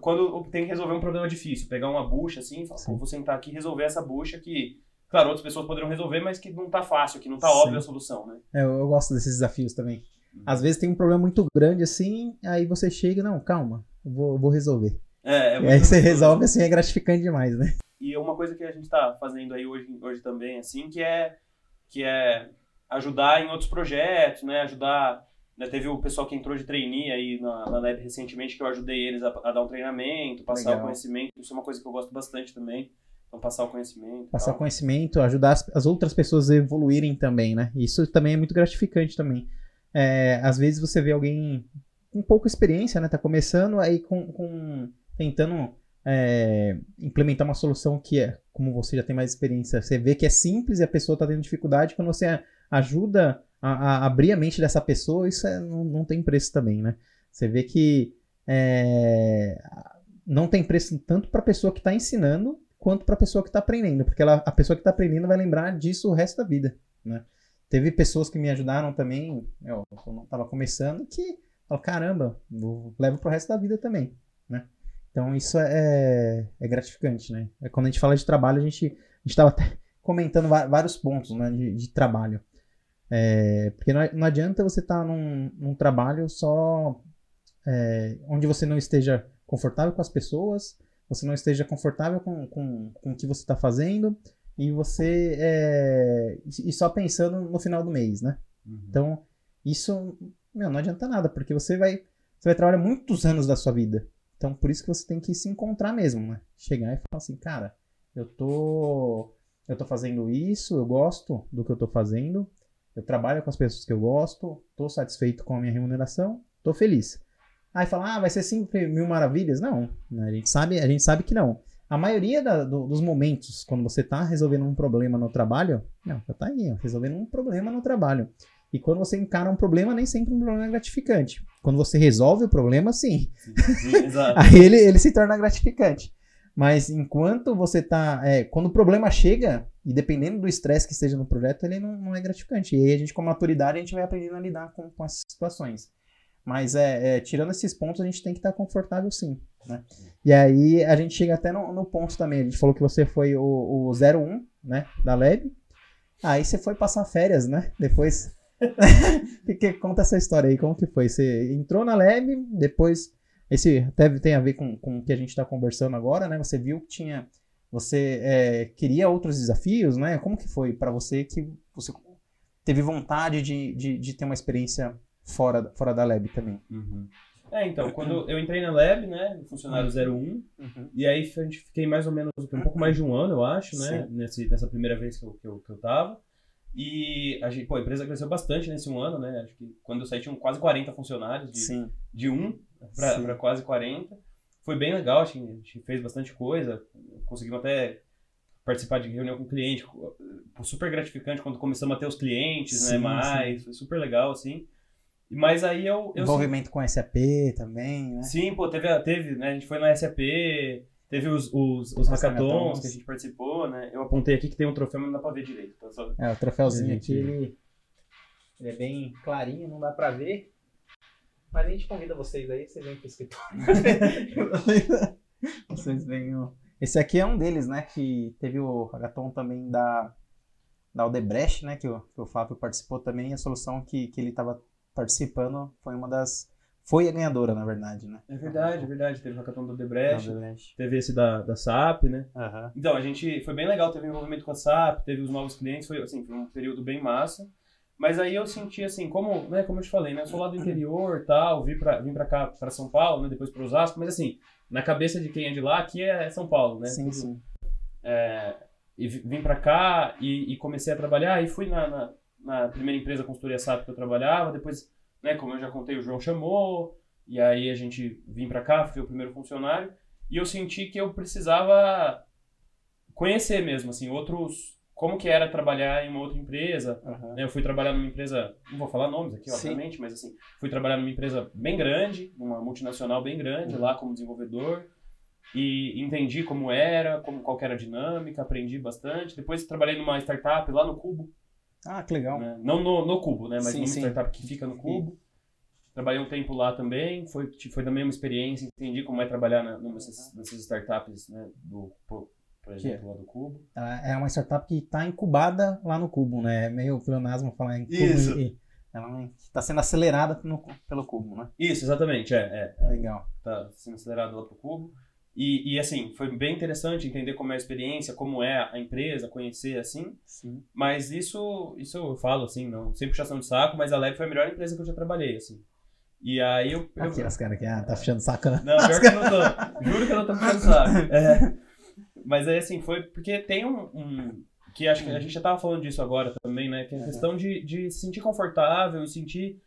quando tem que resolver um problema difícil, pegar uma bucha assim e falar, vou sentar aqui e resolver essa bucha que, claro, outras pessoas poderiam resolver, mas que não tá fácil, que não tá Sim. óbvia a solução, né? É, eu gosto desses desafios também. Às vezes tem um problema muito grande assim, aí você chega, não, calma, vou, vou resolver. É, é e aí você resolve assim, é gratificante demais, né? E uma coisa que a gente está fazendo aí hoje, hoje também, assim, que é, que é ajudar em outros projetos, né? Ajudar. Né? Teve o pessoal que entrou de trainee aí na, na Lab recentemente, que eu ajudei eles a, a dar um treinamento, passar Legal. o conhecimento. Isso é uma coisa que eu gosto bastante também. Então, passar o conhecimento. Passar o conhecimento, ajudar as, as, outras pessoas a evoluírem também, né? Isso também é muito gratificante também. É, às vezes você vê alguém com pouca experiência, né? Tá começando aí com, com tentando é, implementar uma solução que é, como você já tem mais experiência, você vê que é simples e a pessoa está tendo dificuldade, quando você ajuda a, a, abrir a mente dessa pessoa, isso é, não, não tem preço também, né? Você vê que é, não tem preço tanto para a pessoa que está ensinando quanto para a pessoa que está aprendendo, porque ela, a pessoa que está aprendendo vai lembrar disso o resto da vida, né? Teve pessoas que me ajudaram também, eu estava começando, que falaram, caramba, vou, levo pro resto da vida também, né? Então isso é, é gratificante, né? É quando a gente fala de trabalho, a gente estava até comentando vários pontos né, de, de trabalho. É, porque não, não, adianta você estar tá num, num, trabalho só é, onde você não esteja confortável com as pessoas, você não esteja confortável com, com, com o que você está fazendo e você é, e só pensando no final do mês, né? Uhum. Então isso meu, não adianta nada, porque você vai você vai trabalhar muitos anos da sua vida então, por isso que você tem que se encontrar mesmo, né? Chegar e falar assim, cara, eu tô eu tô fazendo isso, eu gosto do que eu tô fazendo, eu trabalho com as pessoas que eu gosto, tô satisfeito com a minha remuneração, tô feliz. Aí fala, ah, vai ser sempre mil maravilhas? Não, né? a gente sabe, a gente sabe que não. A maioria da, do, dos momentos, quando você está resolvendo um problema no trabalho, não, já tá aí, resolvendo um problema no trabalho. E quando você encara um problema, nem sempre um problema é gratificante. Quando você resolve o problema, sim. sim, sim Aí ele, ele se torna gratificante. Mas enquanto você está. É, quando o problema chega, e dependendo do estresse que esteja no projeto, ele não, não, é gratificante. E aí a gente, com maturidade, a gente vai aprendendo a lidar com, com essas situações. Mas é, é, tirando esses pontos, a gente tem que estar confortável sim. Né? E aí a gente chega até no, no ponto também. A gente falou que você foi o, o 01 né, da Lab. Aí você foi passar férias, né? Depois que, que, conta essa história aí, como que foi? Você entrou na Lab, depois. Esse até tem a ver com, com o que a gente está conversando agora, né? Você viu que tinha. Você é, queria outros desafios, né? Como que foi para você que você teve vontade de, de, de, ter uma experiência fora, fora da Lab também? Uhum. É, então, quando eu entrei na Lab, né, funcionário 01, uhum. e aí a gente fiquei mais ou menos um pouco mais de um ano, eu acho, né, nesse, nessa primeira vez que eu, que eu, que eu tava. E a, gente, pô, a empresa cresceu bastante nesse um ano, né? Acho que quando eu saí tinham quase 40 funcionários, de, Sim. de um para quase 40. Foi bem legal, a gente fez bastante coisa, conseguimos até participar de reunião com cliente, super gratificante quando começamos a ter os clientes, né, sim, né, mais, sim. foi super legal, assim. Mas aí eu... eu Envolvimento com SAP também, né? Sim, pô, teve, teve né, a gente foi na SAP, Teve os, os, os hackathons que a gente participou, né? Eu apontei aqui que tem um troféu, mas não dá pra ver direito. Então só... É, o troféuzinho aqui, ele, ele é bem clarinho, não dá pra ver. Mas a gente convida vocês aí, vocês vêm pro escritório. vocês venham. Esse aqui é um deles, né? Que teve o hackathon também da, da Odebrecht, né? Que o, que o Fábio participou também. A solução que, que ele estava participando foi uma das foi a ganhadora, na verdade, né? É verdade, é verdade. Teve o hackathon do Debrecht, teve esse da, da SAP, né? Uhum. Então, a gente... Foi bem legal, teve envolvimento com a SAP, teve os novos clientes, foi, assim, foi um período bem massa. Mas aí eu senti, assim, como, né, como eu te falei, né? Eu sou lá do interior tal, vim pra, vim pra cá, pra São Paulo, né? Depois pro Osasco, mas assim, na cabeça de quem é de lá, aqui é São Paulo, né? Sim, sim. É, e vim pra cá e, e comecei a trabalhar, e fui na, na, na primeira empresa consultoria SAP que eu trabalhava, depois né, como eu já contei, o João chamou, e aí a gente vim para cá, fui o primeiro funcionário, e eu senti que eu precisava conhecer mesmo, assim, outros como que era trabalhar em uma outra empresa. Aham. né? Eu fui trabalhar numa empresa, não vou falar nomes aqui, Sim. obviamente, mas assim, fui trabalhar numa empresa bem grande, uma multinacional bem grande, Uhum. lá como desenvolvedor, e entendi como era, como, qual era a dinâmica, aprendi bastante. Depois trabalhei numa startup lá no Cubo, Ah, que legal. né? não no, no Cubo, né? mas Sim, numa sim. startup que fica no Cubo. Trabalhei um tempo lá também, foi, foi também uma experiência, entendi como é trabalhar na, numa dessas, dessas startups, né, do, por, por exemplo, lá do Cubo. Ela É uma startup que está incubada lá no Cubo, né? É meio pleonasmo falar em Cubo. Isso. e- Ela está sendo acelerada no- pelo Cubo, né? Isso, exatamente, é, é, Legal. tá sendo acelerado lá pro Cubo. E, e assim, foi bem interessante entender como é a experiência, como é a empresa, conhecer assim. Sim. Mas isso, isso eu falo assim, não, sem puxação de saco, mas a Lab foi a melhor empresa que eu já trabalhei, assim. E aí eu. eu Aqui, os caras que ah, tá fechando saco. né? não, pior que eu não tô. Juro que eu não tô puxando saco. É. Mas aí assim, foi porque tem um. um- que acho que a gente já tava falando disso agora também, né? Que é a questão de, de se sentir confortável e sentir.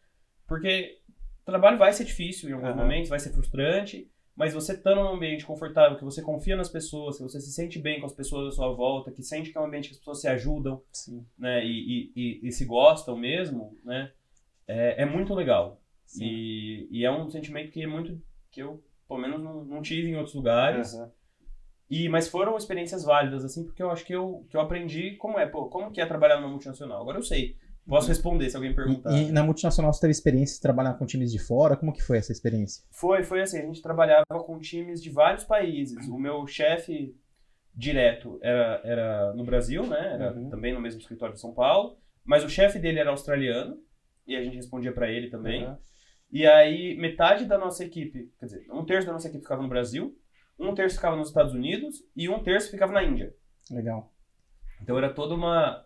Porque o trabalho vai ser difícil em alguns Uhum. momentos, vai ser frustrante, mas você estando num ambiente confortável, que você confia nas pessoas, que você se sente bem com as pessoas à sua volta, que sente que é um ambiente que as pessoas se ajudam, Sim. né? E, e, e- e se gostam mesmo, né? É, é muito legal. Sim. E, e é um sentimento que é muito. que eu, pelo menos, não, não tive em outros lugares. Aham. E, mas foram experiências válidas, assim, porque eu acho que eu, que eu aprendi como é, pô, como que é trabalhar numa multinacional. Agora eu sei. Posso responder se alguém perguntar. E, e na multinacional você teve experiência de trabalhar com times de fora? Como que foi essa experiência? Foi, foi assim, a gente trabalhava com times de vários países. O meu chefe direto era, era no Brasil, né? Era Uhum. também no mesmo escritório de São Paulo. Mas o chefe dele era australiano, e a gente respondia pra ele também. Aham. E aí, metade da nossa equipe, quer dizer, um terço da nossa equipe ficava no Brasil, um terço ficava nos Estados Unidos e um terço ficava na Índia. Legal. Então era toda uma.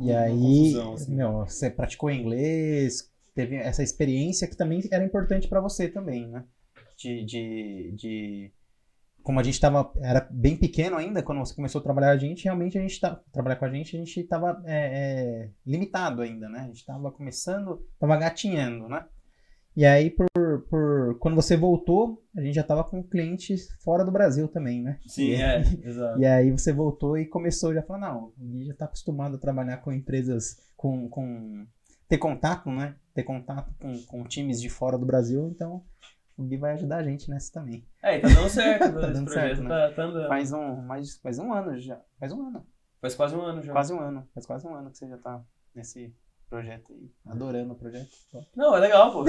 E aí, assim. meu, você praticou inglês, teve essa experiência que também era importante pra você também, né? De, de, de... Como a gente tava, era bem pequeno ainda, quando você começou a trabalhar a gente, realmente a gente tá, trabalhar com a gente, a gente tava é, é, limitado ainda, né? A gente tava começando, tava gatinhando, né? E aí, por, por, quando você voltou, a gente já tava com clientes fora do Brasil também, né? Sim, E- é, exato. e aí você voltou e começou já a falar, não, o Gui já está acostumado a trabalhar com empresas, com, com ter contato, né? Ter contato com, com times de fora do Brasil, então o Gui vai ajudar a gente nessa também. É, e tá dando certo, Tá dando certo, né? tá, tá andando. Faz um, mais, faz um ano já, faz um ano, Faz quase um ano já. quase um ano, faz quase um ano que você já tá nesse projeto aí, adorando o projeto. Não, é legal, pô.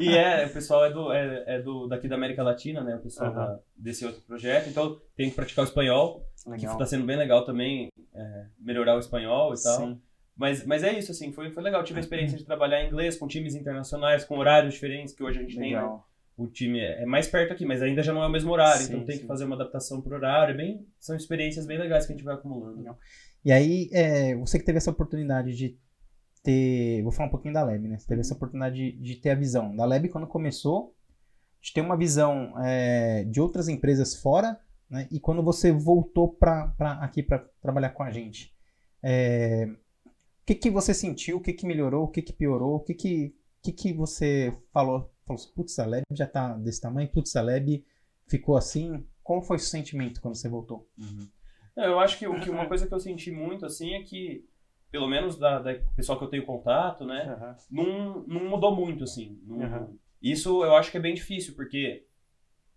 e é, o pessoal é, do, é, é do, daqui da América Latina, né? O pessoal Aham. da- desse outro projeto. Então tem que praticar o espanhol, que Legal. tá sendo bem legal também, é, melhorar o espanhol e tal. Sim. Mas, mas é isso, assim, foi, foi legal. Tive a experiência de trabalhar em inglês com times internacionais, com horários diferentes, que hoje a gente tem, né? Legal. O time é é mais perto aqui, mas ainda já não é o mesmo horário, Sim, então tem sim. que fazer uma adaptação pro horário. É bem, são experiências bem legais que a gente vai acumulando. Legal. E aí, é, você que teve essa oportunidade de ter. Vou falar um pouquinho da Lab, né? Você teve essa oportunidade de, de ter a visão. Da Lab, quando começou, de ter uma visão é, de outras empresas fora, né? E quando você voltou pra, pra, aqui para trabalhar com a gente. é, o que, que você sentiu? O que, que melhorou? O que, que piorou? O que, que, que, que você falou? Falou assim, putz, a Lab já tá desse tamanho, putz, a Lab ficou assim. Como foi o sentimento quando você voltou? Não, eu acho que uma coisa que eu senti muito, assim, é que, pelo menos da, da pessoal que eu tenho contato, né, não, não mudou muito, assim. Não- Uhum. Isso eu acho que é bem difícil, porque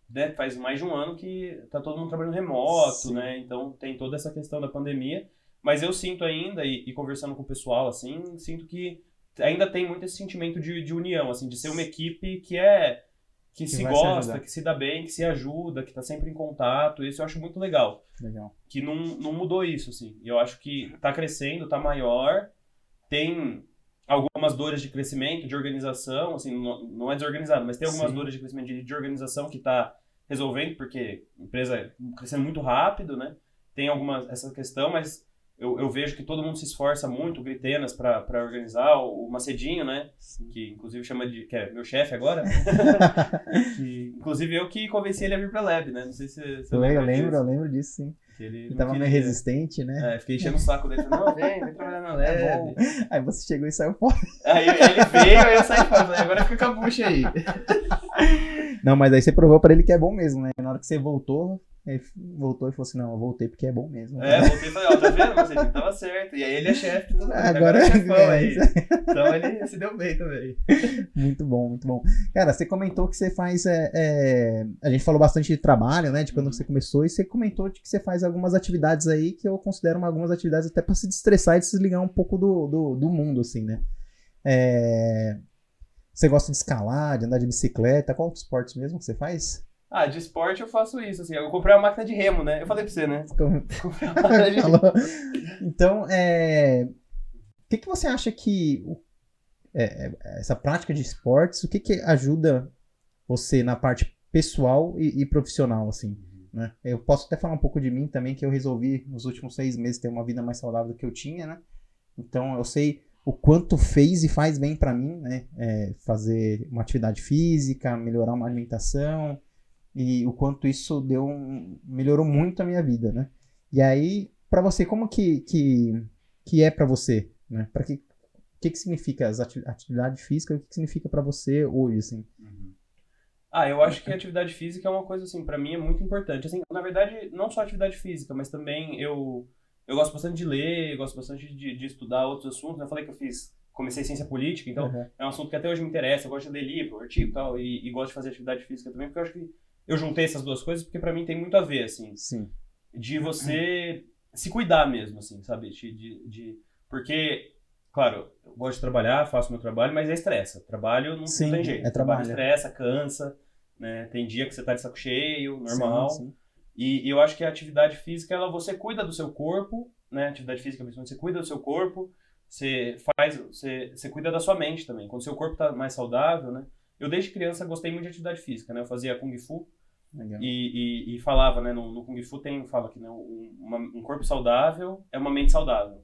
né, faz mais de um ano que tá todo mundo trabalhando remoto, Sim. né? Então tem toda essa questão da pandemia. Mas eu sinto ainda, e, e conversando com o pessoal, assim, sinto que ainda tem muito esse sentimento de, de união, assim, de ser uma equipe que é. Que, se vai se gosta, ajudar. que se dá bem, que se ajuda, que tá sempre em contato. Isso eu acho muito legal Legal. que não, não mudou isso, assim. Eu acho que tá crescendo, tá maior, tem algumas dores de crescimento, de organização, assim, não, não é desorganizado, mas tem algumas Sim. dores de crescimento de, de organização que tá resolvendo, porque a empresa é crescendo muito rápido, né? Tem alguma essa questão, mas eu, eu vejo que todo mundo se esforça muito, o Gritenas, para organizar, o Macedinho, né? Que inclusive chama de. que é meu chefe agora. que, inclusive eu que convenci ele a vir pra Lab, né? Não sei se você Eu lembra lembro, disso. eu lembro disso, sim. Ele tava meio resistente, né? É, fiquei enchendo o saco dele. falei, Não, vem, vem trabalhar na É bom. LED. Aí você chegou e saiu fora. aí ele veio, aí eu saí fora. Agora fica com a bucha aí. Não, mas aí você provou pra ele que é bom mesmo, né? Na hora que você voltou, Ele voltou e falou assim: não, eu voltei porque é bom mesmo. É, voltei e falei: ó, tá vendo? Você tava certo. E aí ele é chefe tudo. Agora, Agora é chefão é, aí. Então ele se deu bem também. Muito bom, muito bom. Cara, você comentou que você faz. É, é, A gente falou bastante de trabalho, né? De quando Uhum. você começou, e você comentou de que você faz algumas atividades aí que eu considero uma- algumas atividades até pra se destressar e se desligar um pouco do, do, do mundo, assim, né? É, Você gosta de escalar, de andar de bicicleta? Qual outro esporte mesmo que você faz? Ah, de esporte eu faço isso, assim. Eu comprei uma máquina de remo, né? Eu falei pra você, né? Como- Comprei uma máquina de. Então, é, o que, que você acha que é, é, essa prática de esportes, o que, que ajuda você na parte pessoal e, e profissional, assim? Né? Eu posso até falar um pouco de mim também, que eu resolvi nos últimos seis meses ter uma vida mais saudável do que eu tinha, né? Então, eu sei o quanto fez e faz bem pra mim, né? É, fazer uma atividade física, melhorar uma alimentação e o quanto isso deu um, melhorou muito a minha vida, né? E aí, pra você, como que, que, que é pra você, né? Para que o que que significa as ati- atividade física? O que que significa pra você hoje, assim? Ah, eu acho que a atividade física é uma coisa, assim, pra mim é muito importante. Assim, na verdade, não só atividade física, mas também eu, eu gosto bastante de ler, gosto bastante de, de estudar outros assuntos. Eu falei que eu fiz, comecei ciência política, então Uhum. é um assunto que até hoje me interessa. Eu gosto de ler livro, artigo e tal, e, e gosto de fazer atividade física também, porque eu acho que eu juntei essas duas coisas porque pra mim tem muito a ver, assim Sim. de você se cuidar mesmo, assim, sabe? De, de, de- porque, claro, eu gosto de trabalhar, faço meu trabalho, mas é estressa. Trabalho não, Sim, não tem jeito. é trabalho. estressa, cansa, né? Tem dia que você tá de saco cheio, normal. Sim, sim. E, e eu acho que a atividade física, ela você cuida do seu corpo, né? Atividade física, principalmente, você cuida do seu corpo, você faz, você, você cuida da sua mente também. Quando seu corpo tá mais saudável, né? Eu desde criança gostei muito de atividade física, né? Eu fazia kung fu, e, e, e falava, né, no, no Kung Fu tem, fala que né, um, uma- um corpo saudável é uma mente saudável,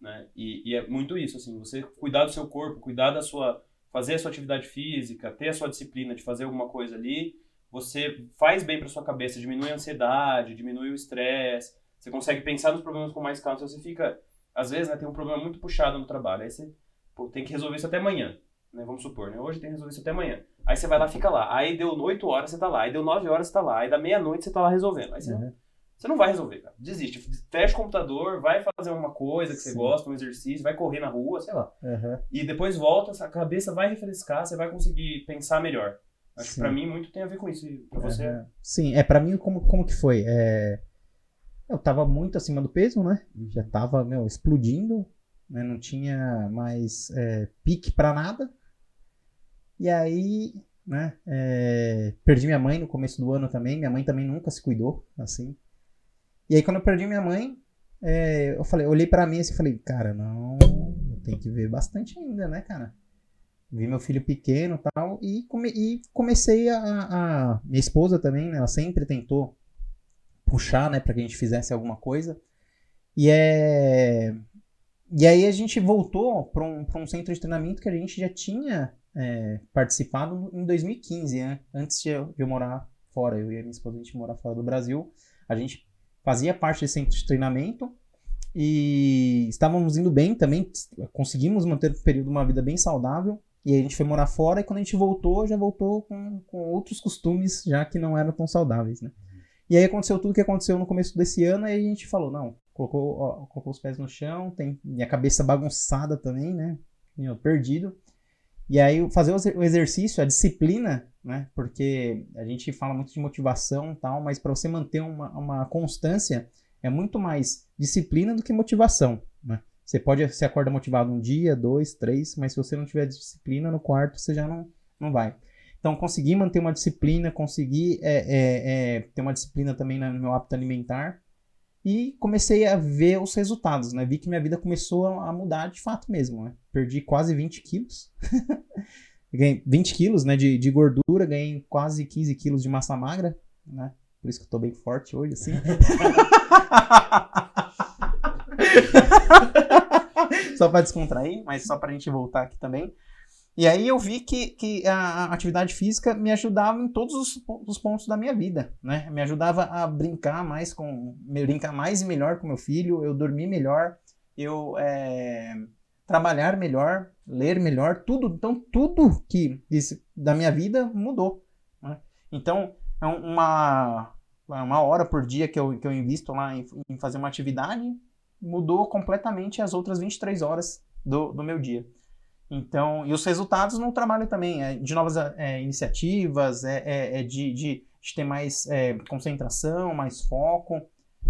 né, e, e é muito isso, assim, você cuidar do seu corpo, cuidar da sua, fazer a sua atividade física, ter a sua disciplina de fazer alguma coisa ali, você faz bem para sua cabeça, diminui a ansiedade, diminui o estresse, você consegue pensar nos problemas com mais calma, você fica, às vezes, né, tem um problema muito puxado no trabalho, aí você pô, tem que resolver isso até amanhã, né, vamos supor, né, hoje tem que resolver isso até amanhã. Aí você vai lá, fica lá. Aí deu 8 horas, você tá lá. Aí deu 9 horas, você tá lá. Aí da meia-noite, você tá lá resolvendo. Aí você, Uhum. você não vai resolver, cara. Desiste. Fecha o computador, vai fazer uma coisa que você Sim. gosta, um exercício, vai correr na rua, sei lá. Uhum. E depois volta, a cabeça vai refrescar, você vai conseguir pensar melhor. Acho Sim. que pra mim muito tem a ver com isso. Pra você. Uhum. Sim, é pra mim como, como que foi? É, eu tava muito acima do peso, né? Já tava, meu, explodindo, né? Não tinha mais é, pique pra nada. E aí, né? é, perdi minha mãe no começo do ano também. Minha mãe também nunca se cuidou, assim. E aí quando eu perdi minha mãe, é, eu falei, eu olhei pra mim e falei, cara, não, tem que ver bastante ainda, né, cara? Vi meu filho pequeno tal, e, come, e comecei a, a- Minha esposa também, né? Ela sempre tentou puxar, né, pra que a gente fizesse alguma coisa. E é. E aí a gente voltou pra um, pra um centro de treinamento que a gente já tinha é, participado em 2015, né? Antes de eu, de eu morar fora. Eu e a minha esposa, a gente morar fora do Brasil. A gente fazia parte desse centro de treinamento e estávamos indo bem também. Conseguimos manter o período uma vida bem saudável. E aí a gente foi morar fora e quando a gente voltou, já voltou com, com outros costumes, já que não eram tão saudáveis, né? E aí aconteceu tudo o que aconteceu no começo desse ano, e a gente falou, não, colocou, ó, colocou os pés no chão, tem minha cabeça bagunçada também, né? Perdido. E aí fazer o exer- o exercício, a disciplina, né? Porque a gente fala muito de motivação e tal, mas para você manter uma, uma constância é muito mais disciplina do que motivação, né? Você pode, você acorda motivado um dia, dois, três, mas se você não tiver disciplina no quarto, você já não, não vai. Então, conseguir manter uma disciplina, conseguir é, é, é, ter uma disciplina também no meu hábito alimentar. E comecei a ver os resultados, né? Vi que minha vida começou a a mudar de fato mesmo, né? Perdi quase 20 quilos. ganhei 20 quilos, né, de, de gordura, ganhei quase 15 quilos de massa magra, né? Por isso que eu tô bem forte hoje, assim. só para descontrair, mas só pra gente voltar aqui também. E aí eu vi que, que a atividade física me ajudava em todos os, os pontos da minha vida, né? Me ajudava a brincar mais com, brincar mais e melhor com meu filho, eu dormir melhor, eu é, trabalhar melhor, ler melhor, tudo. Então tudo que disse, da minha vida mudou. né? Então é um- uma uma hora por dia que eu, que eu invisto lá em, em fazer uma atividade, mudou completamente as outras 23 horas do, do meu dia. Então, e os resultados no trabalho também, é de novas é, iniciativas, é, é, é de, de, de, ter mais é, concentração, mais foco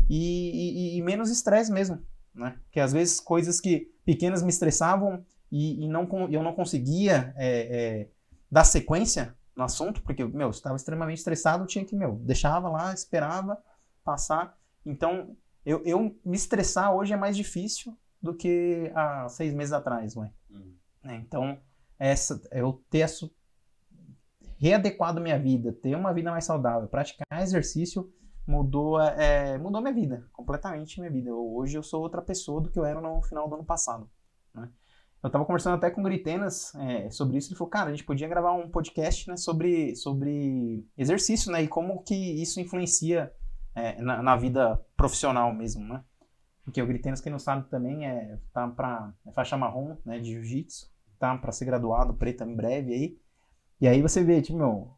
e, e, e menos estresse mesmo, né? Porque às vezes coisas que pequenas me estressavam e, e não, eu não conseguia é, dar sequência no assunto, porque, meu, estava extremamente estressado, tinha que, meu, deixava lá, esperava passar. Então, eu, eu me estressar hoje é mais difícil do que há seis meses atrás, ué. Uhum. É, então, essa, eu ter readequado minha vida, ter uma vida mais saudável, praticar exercício mudou, é, mudou minha vida, completamente minha vida. Hoje eu sou outra pessoa do que eu era no final do ano passado. Né? Eu estava conversando até com o Gritenas é, sobre isso, ele falou, cara, a gente podia gravar um podcast né, sobre, sobre exercício, né, e como que isso influencia é, na, na, vida profissional mesmo, né? Porque o Gritenas, quem não sabe também, é, tá para é faixa marrom, né, de jiu-jitsu, tá para ser graduado, preta em breve aí. E aí você vê, tipo, meu,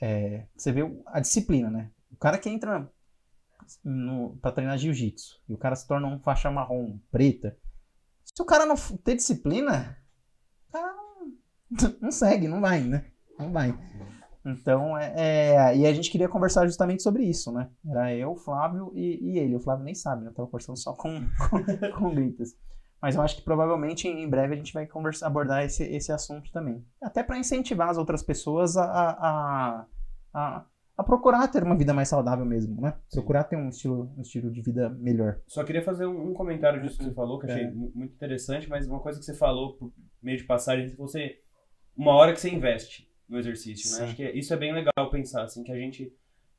é, você vê a disciplina, né? O cara que entra para treinar jiu-jitsu e o cara se torna um faixa marrom, preta. Se o cara não ter disciplina, o cara não, não segue, não vai, né? Não vai. Então, é, é, e a gente queria conversar justamente sobre isso, né? Era eu, Flávio e, e ele. O Flávio nem sabe, né? Eu tava conversando só com, com, com gritas. Mas eu acho que provavelmente em breve a gente vai conversar, abordar esse, esse assunto também. Até para incentivar as outras pessoas a, a, a, a, procurar ter uma vida mais saudável mesmo, né? Procurar ter um estilo, um estilo de vida melhor. Só queria fazer um, um comentário disso que você falou, que achei é. muito interessante, mas uma coisa que você falou por meio de passagem, você uma hora que você investe no exercício, né? Sim. Acho que isso é bem legal pensar, assim, que a gente,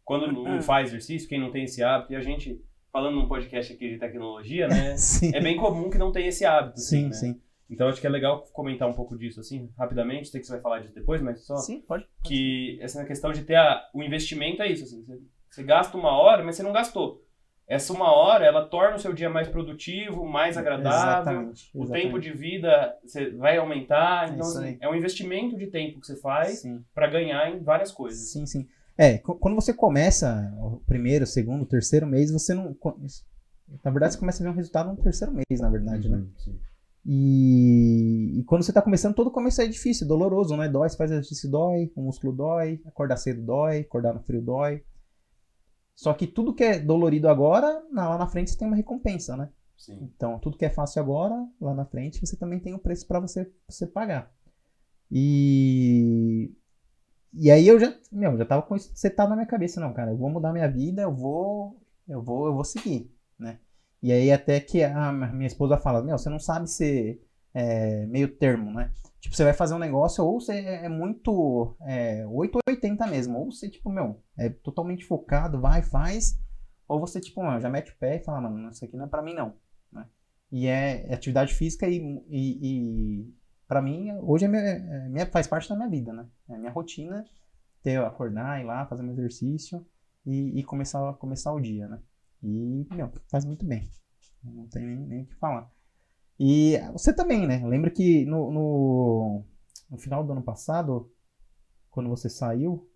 quando não faz exercício, quem não tem esse hábito, e a gente falando num podcast aqui de tecnologia, né? é bem comum que não tenha esse hábito. Assim, sim, né? sim. Então acho que é legal comentar um pouco disso, assim, rapidamente. Sei que você vai falar disso depois, mas só. Sim, pode. Que essa questão de ter a, o investimento é isso, assim. Você, você gasta uma hora, mas você não gastou. Essa uma hora, ela torna o seu dia mais produtivo, mais agradável. Exatamente, exatamente. O tempo de vida você vai aumentar. Então, assim, é um investimento de tempo que você faz para ganhar em várias coisas. Sim, sim. É, quando você começa o primeiro, segundo, terceiro mês, você não. Na verdade, você começa a ver um resultado no terceiro mês, na verdade, né? uhum, né? E, e, quando você está começando, todo começo é difícil, doloroso, né? Dói, você faz exercício, dói, o músculo dói, acordar cedo dói, acordar no frio dói. Só que tudo que é dolorido agora, lá na frente você tem uma recompensa, né? Sim. Então, tudo que é fácil agora, lá na frente, você também tem um preço para você, você pagar. E e aí eu já, meu, já tava com isso setado na minha cabeça, não, cara, eu vou mudar minha vida, eu vou, eu vou, eu vou seguir, né? E aí até que a minha esposa fala, meu, você não sabe ser é, meio termo, né? Tipo, você vai fazer um negócio, ou você é muito é, 880 mesmo, ou você, tipo, meu, é totalmente focado, vai, faz, ou você, tipo, meu, já mete o pé e fala, mano, isso aqui não é pra mim, não. Né? E é, é atividade física e, e, e para mim, hoje é minha, é minha, faz parte da minha vida, né? É minha rotina ter acordar, ir lá, fazer meu exercício e, e começar, começar o dia, né? E, meu, faz muito bem. Não tem nem, nem o que falar. E você também, né? Lembra que no, no, no, final do ano passado, quando você saiu,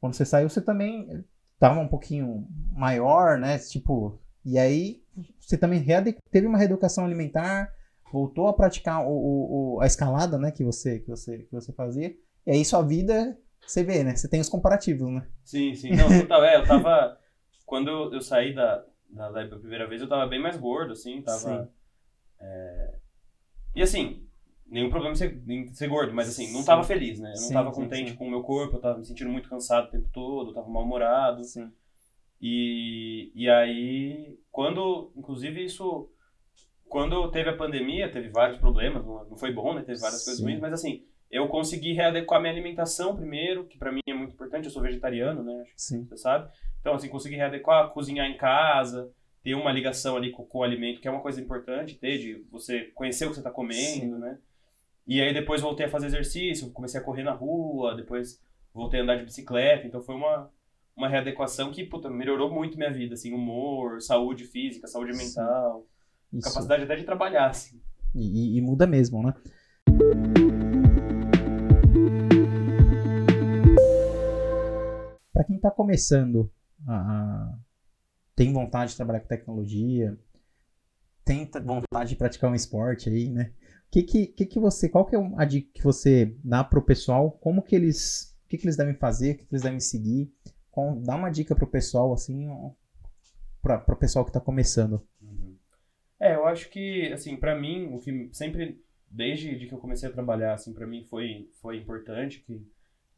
quando você saiu, você também tava um pouquinho maior, né? Tipo, e aí você também teve uma reeducação alimentar, voltou a praticar o, o, a escalada, né, que você, que você, que você fazia. E aí sua vida, você vê, né? Você tem os comparativos, né? Sim, sim. Não, total. É, eu tava. Quando eu saí da, da Lab pela primeira vez, eu tava bem mais gordo, assim, tava. É... E assim, nenhum problema em ser, ser gordo, mas assim, não tava feliz, né? Eu não sim, tava contente sim, com o meu corpo, eu tava me sentindo muito cansado o tempo todo, eu tava mal-humorado. Sim. E, e aí, quando, inclusive, isso quando teve a pandemia, teve vários problemas, não foi bom, né? Teve várias Sim. coisas ruins, mas assim, eu consegui readequar minha alimentação primeiro, que para mim é muito importante, eu sou vegetariano, né? Acho Sim. você sabe. Então, assim, consegui readequar, cozinhar em casa, ter uma ligação ali com, com, o alimento, que é uma coisa importante ter, de você conhecer o que você está comendo, Sim. né? E aí depois voltei a fazer exercício, comecei a correr na rua, depois voltei a andar de bicicleta, então foi uma, uma readequação que, puta, melhorou muito minha vida, assim, humor, saúde física, saúde mental. Sim. Isso. Capacidade até de trabalhar, assim. E, e muda mesmo, né? Para quem está começando a, a, tem vontade de trabalhar com tecnologia, tem vontade de praticar um esporte aí, né? Que que, que, que você, qual que é a dica que você dá pro pessoal? Como que eles, o que, que eles devem fazer? O que, que eles devem seguir? Com, dá uma dica pro pessoal, assim, para o pessoal que está começando. É, eu acho que, assim, para mim, o que sempre, desde de que eu comecei a trabalhar, assim, para mim foi, foi importante que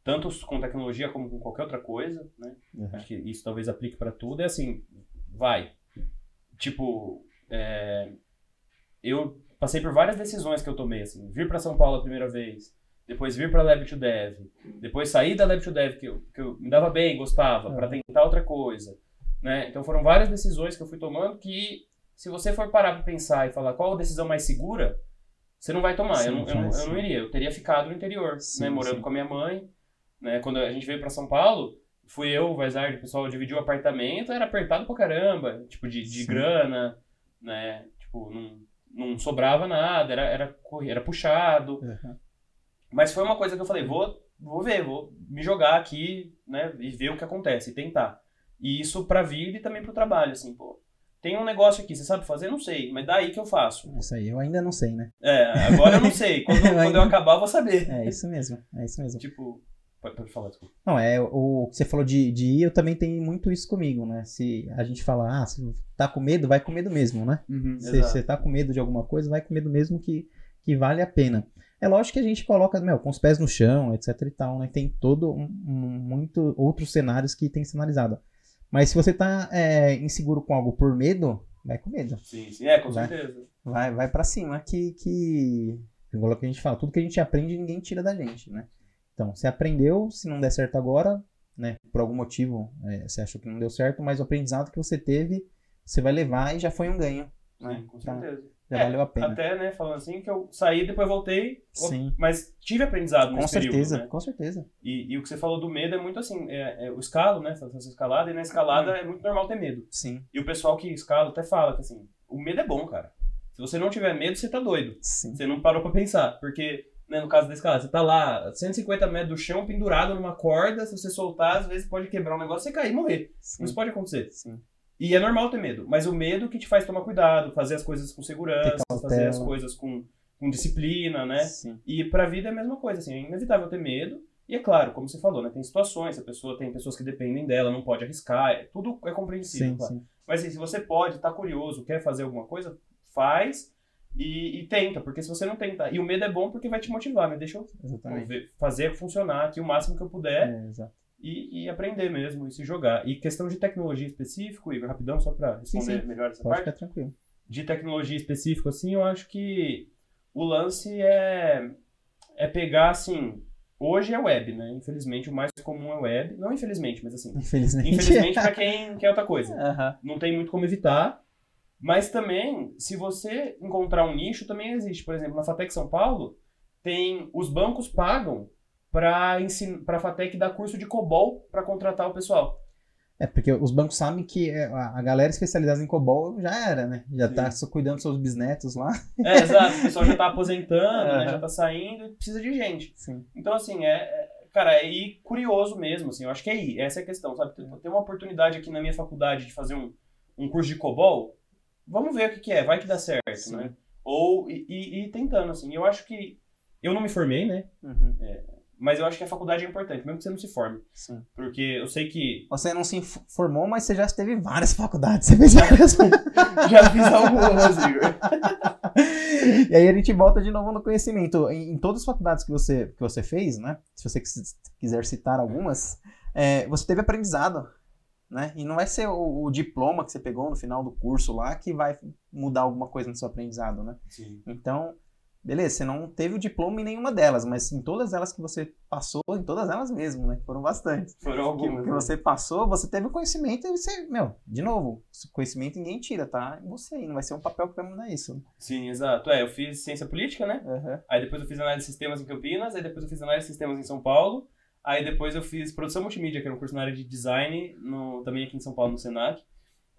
tanto com tecnologia como com qualquer outra coisa, né? Uhum. Acho que isso talvez aplique para tudo. É assim, vai. Tipo, é, eu passei por várias decisões que eu tomei, assim, vir para São Paulo a primeira vez, depois vir para Lab to Dev, depois sair da Lab to Dev que eu, que eu me dava bem, gostava, uhum. para tentar outra coisa, né? Então foram várias decisões que eu fui tomando que se você for parar para pensar e falar qual a decisão mais segura, você não vai tomar. Sim, eu, não, eu, não, eu, não, iria. Eu teria ficado no interior, sim, né? Morando sim. com a minha mãe. Né? Quando a gente veio para São Paulo, fui eu, o Vaisard, o pessoal dividiu o apartamento, era apertado pra caramba, tipo, de, de grana, né? Tipo, não, não sobrava nada, era, era, era puxado. Uhum. Mas foi uma coisa que eu falei, vou, vou ver, vou me jogar aqui, né? E ver o que acontece, e tentar. E isso pra vida e também pro trabalho, assim, pô. Tem um negócio aqui, você sabe fazer? Não sei, mas daí que eu faço. Isso aí eu ainda não sei, né? É, agora eu não sei. Quando, eu, quando eu acabar, eu vou saber. É isso mesmo, é isso mesmo. Tipo, Pode, pode falar, desculpa. Não, é o que você falou de, de ir, eu também tenho muito isso comigo, né? Se a gente fala, ah, se tá com medo, vai com medo mesmo, né? Uhum, se você tá com medo de alguma coisa, vai com medo mesmo que, que vale a pena. É lógico que a gente coloca, meu, com os pés no chão, etc e tal, né? Tem todo um, um, muito outros cenários que tem analisado. Mas se você tá é, inseguro com algo por medo, vai com medo. Sim, sim, é, com vai, certeza. Vai, vai para cima que, que, igual que a gente fala, tudo que a gente aprende ninguém tira da gente, né? Então, você aprendeu, se não der certo agora, né, por algum motivo é, você achou que não deu certo, mas o aprendizado que você teve, você vai levar e já foi um ganho. Né? Sim, com certeza. Já é, valeu a pena. Até, né, falando assim, que eu saí, depois voltei, Sim. mas tive aprendizado com nesse certeza, período, né? Com certeza, e, e, o que você falou do medo é muito assim, é, é o escalo, né, essa escalada, e na escalada hum. é muito normal ter medo. Sim. E o pessoal que escala até fala que assim, o medo é bom, cara. Se você não tiver medo, você tá doido. Sim. Você não parou pra pensar, porque né, no caso da escalada, você tá lá 150 metros do chão, pendurado numa corda, se você soltar, às vezes pode quebrar um negócio, você cair e morrer. Sim. Isso pode acontecer. Sim. E é normal ter medo, mas o medo que te faz tomar cuidado, fazer as coisas com segurança, fazer as coisas com, com disciplina, né? Sim. E pra vida é a mesma coisa, assim, é inevitável ter medo. E é claro, como você falou, né, tem situações, a pessoa tem pessoas que dependem dela, não pode arriscar, é, tudo é compreensível, sim, claro. sim. Mas assim, se você pode, tá curioso, quer fazer alguma coisa, faz e, e, tenta, porque se você não tenta. E o medo é bom porque vai te motivar, né? Deixa eu Exatamente. fazer funcionar aqui o máximo que eu puder é, e, e, aprender mesmo, e se jogar. E questão de tecnologia específico, Igor, rapidão, só para responder sim, sim. melhor essa Pode parte. ficar tranquilo. De tecnologia específico, assim, eu acho que o lance é, é pegar, assim. Hoje é web, né? Infelizmente, o mais comum é web. Não infelizmente, mas assim. Infelizmente. Infelizmente para quem quer outra coisa. Uhum. Não tem muito como evitar. Mas também, se você encontrar um nicho, também existe. Por exemplo, na Fatec São Paulo, tem os bancos pagam para a Fatec dar curso de COBOL para contratar o pessoal. É, porque os bancos sabem que é, a galera especializada em COBOL já era, né? Já Sim. tá só cuidando dos seus bisnetos lá. É, exato. O pessoal já tá aposentando, né? já tá saindo e precisa de gente. Sim. Então, assim, é, é, cara, é curioso mesmo, assim. Eu acho que é ir. Essa é a questão, sabe? Ter uma oportunidade aqui na minha faculdade de fazer um, um curso de COBOL, vamos ver o que, que é, vai que dá certo, Sim. né? Ou, e, e, e, tentando, assim. Eu acho que. Eu não me formei, né? Uhum. É, mas eu acho que a faculdade é importante, mesmo que você não se forme. Sim. Porque eu sei que. Você não se formou, mas você já teve várias faculdades. Você fez várias. já fiz algumas, Igor. e aí a gente volta de novo no conhecimento. Em, em, todas as faculdades que você, que você fez, né? Se você quiser citar algumas, é, você teve aprendizado né? E não vai ser o, o, diploma que você pegou no final do curso lá que vai mudar alguma coisa no seu aprendizado, né? Sim. Então, beleza, você não teve o diploma em nenhuma delas, mas em todas elas que você passou, em todas elas mesmo, né? Foram bastantes. Foram algumas. Que, que né? você passou, você teve o conhecimento e você, meu, de novo, conhecimento ninguém tira, tá? Você aí, não vai ser um papel que vai mudar isso. Sim, exato. É, eu fiz ciência política, né? Uhum. Aí depois eu fiz análise de sistemas em Campinas, aí depois eu fiz análise de sistemas em São Paulo. Aí depois eu fiz produção multimídia, que era um curso na área de design, no, também aqui em São Paulo, no Senac.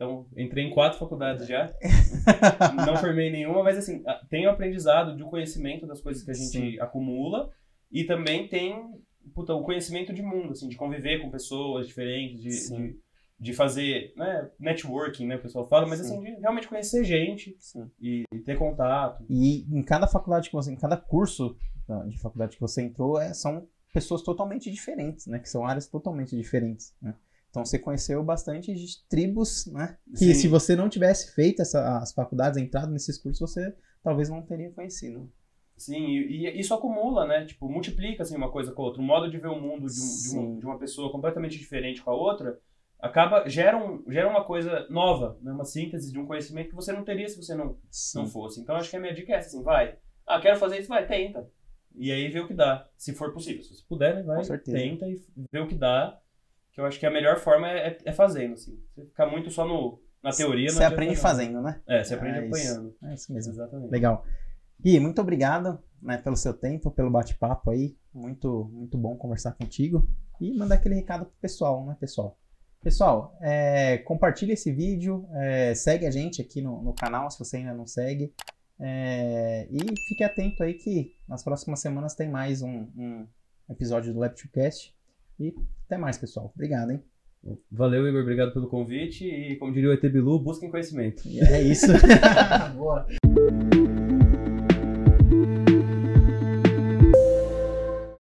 Então, entrei em quatro faculdades já. não formei nenhuma, mas assim, tenho aprendizado de conhecimento das coisas que a gente Sim. acumula e também tem puta, o conhecimento de mundo, assim, de conviver com pessoas diferentes, de, de, de fazer né, networking, né, o pessoal fala, mas Sim. assim, de realmente conhecer gente e, e ter contato. E em cada faculdade que você, em cada curso ah, de faculdade que você entrou, é, são pessoas totalmente diferentes, né? Que são áreas totalmente diferentes, né? Então você conheceu bastante de tribos, né? Que Sim. se você não tivesse feito essa, as faculdades, entrado nesses cursos, você talvez não teria conhecido. Sim, e, e isso acumula, né? Tipo, multiplica assim, uma coisa com a outra. O modo de ver o mundo de, um- de, um- de uma pessoa completamente diferente com a outra acaba gera, um, gera uma coisa nova, né? uma síntese de um conhecimento que você não teria se você não, não fosse. Então acho que a minha dica é essa, assim, vai. Ah, quero fazer isso, vai, tenta. E aí vê o que dá, se for possível. Se você puder, né, vai, tenta e vê o que dá. Que eu acho que a melhor forma é, é- é fazendo, assim. Você ficar muito só no, na teoria. Você aprende fazendo, né? É, você aprende É apanhando. É isso mesmo. Exatamente. Legal. Gui, muito obrigado né, pelo seu tempo, pelo bate-papo aí. Muito, muito bom conversar contigo. E mandar aquele recado pro pessoal, né, pessoal? Pessoal, é, compartilha esse vídeo, é, segue a gente aqui no, no canal se você ainda não segue. É, e fique atento aí que nas próximas semanas tem mais um, um episódio do Lab2Cast. E até mais, pessoal. Obrigado, hein? Valeu, Igor. Obrigado pelo convite. E, como diria o ET Bilu, busquem conhecimento. E é isso. Boa.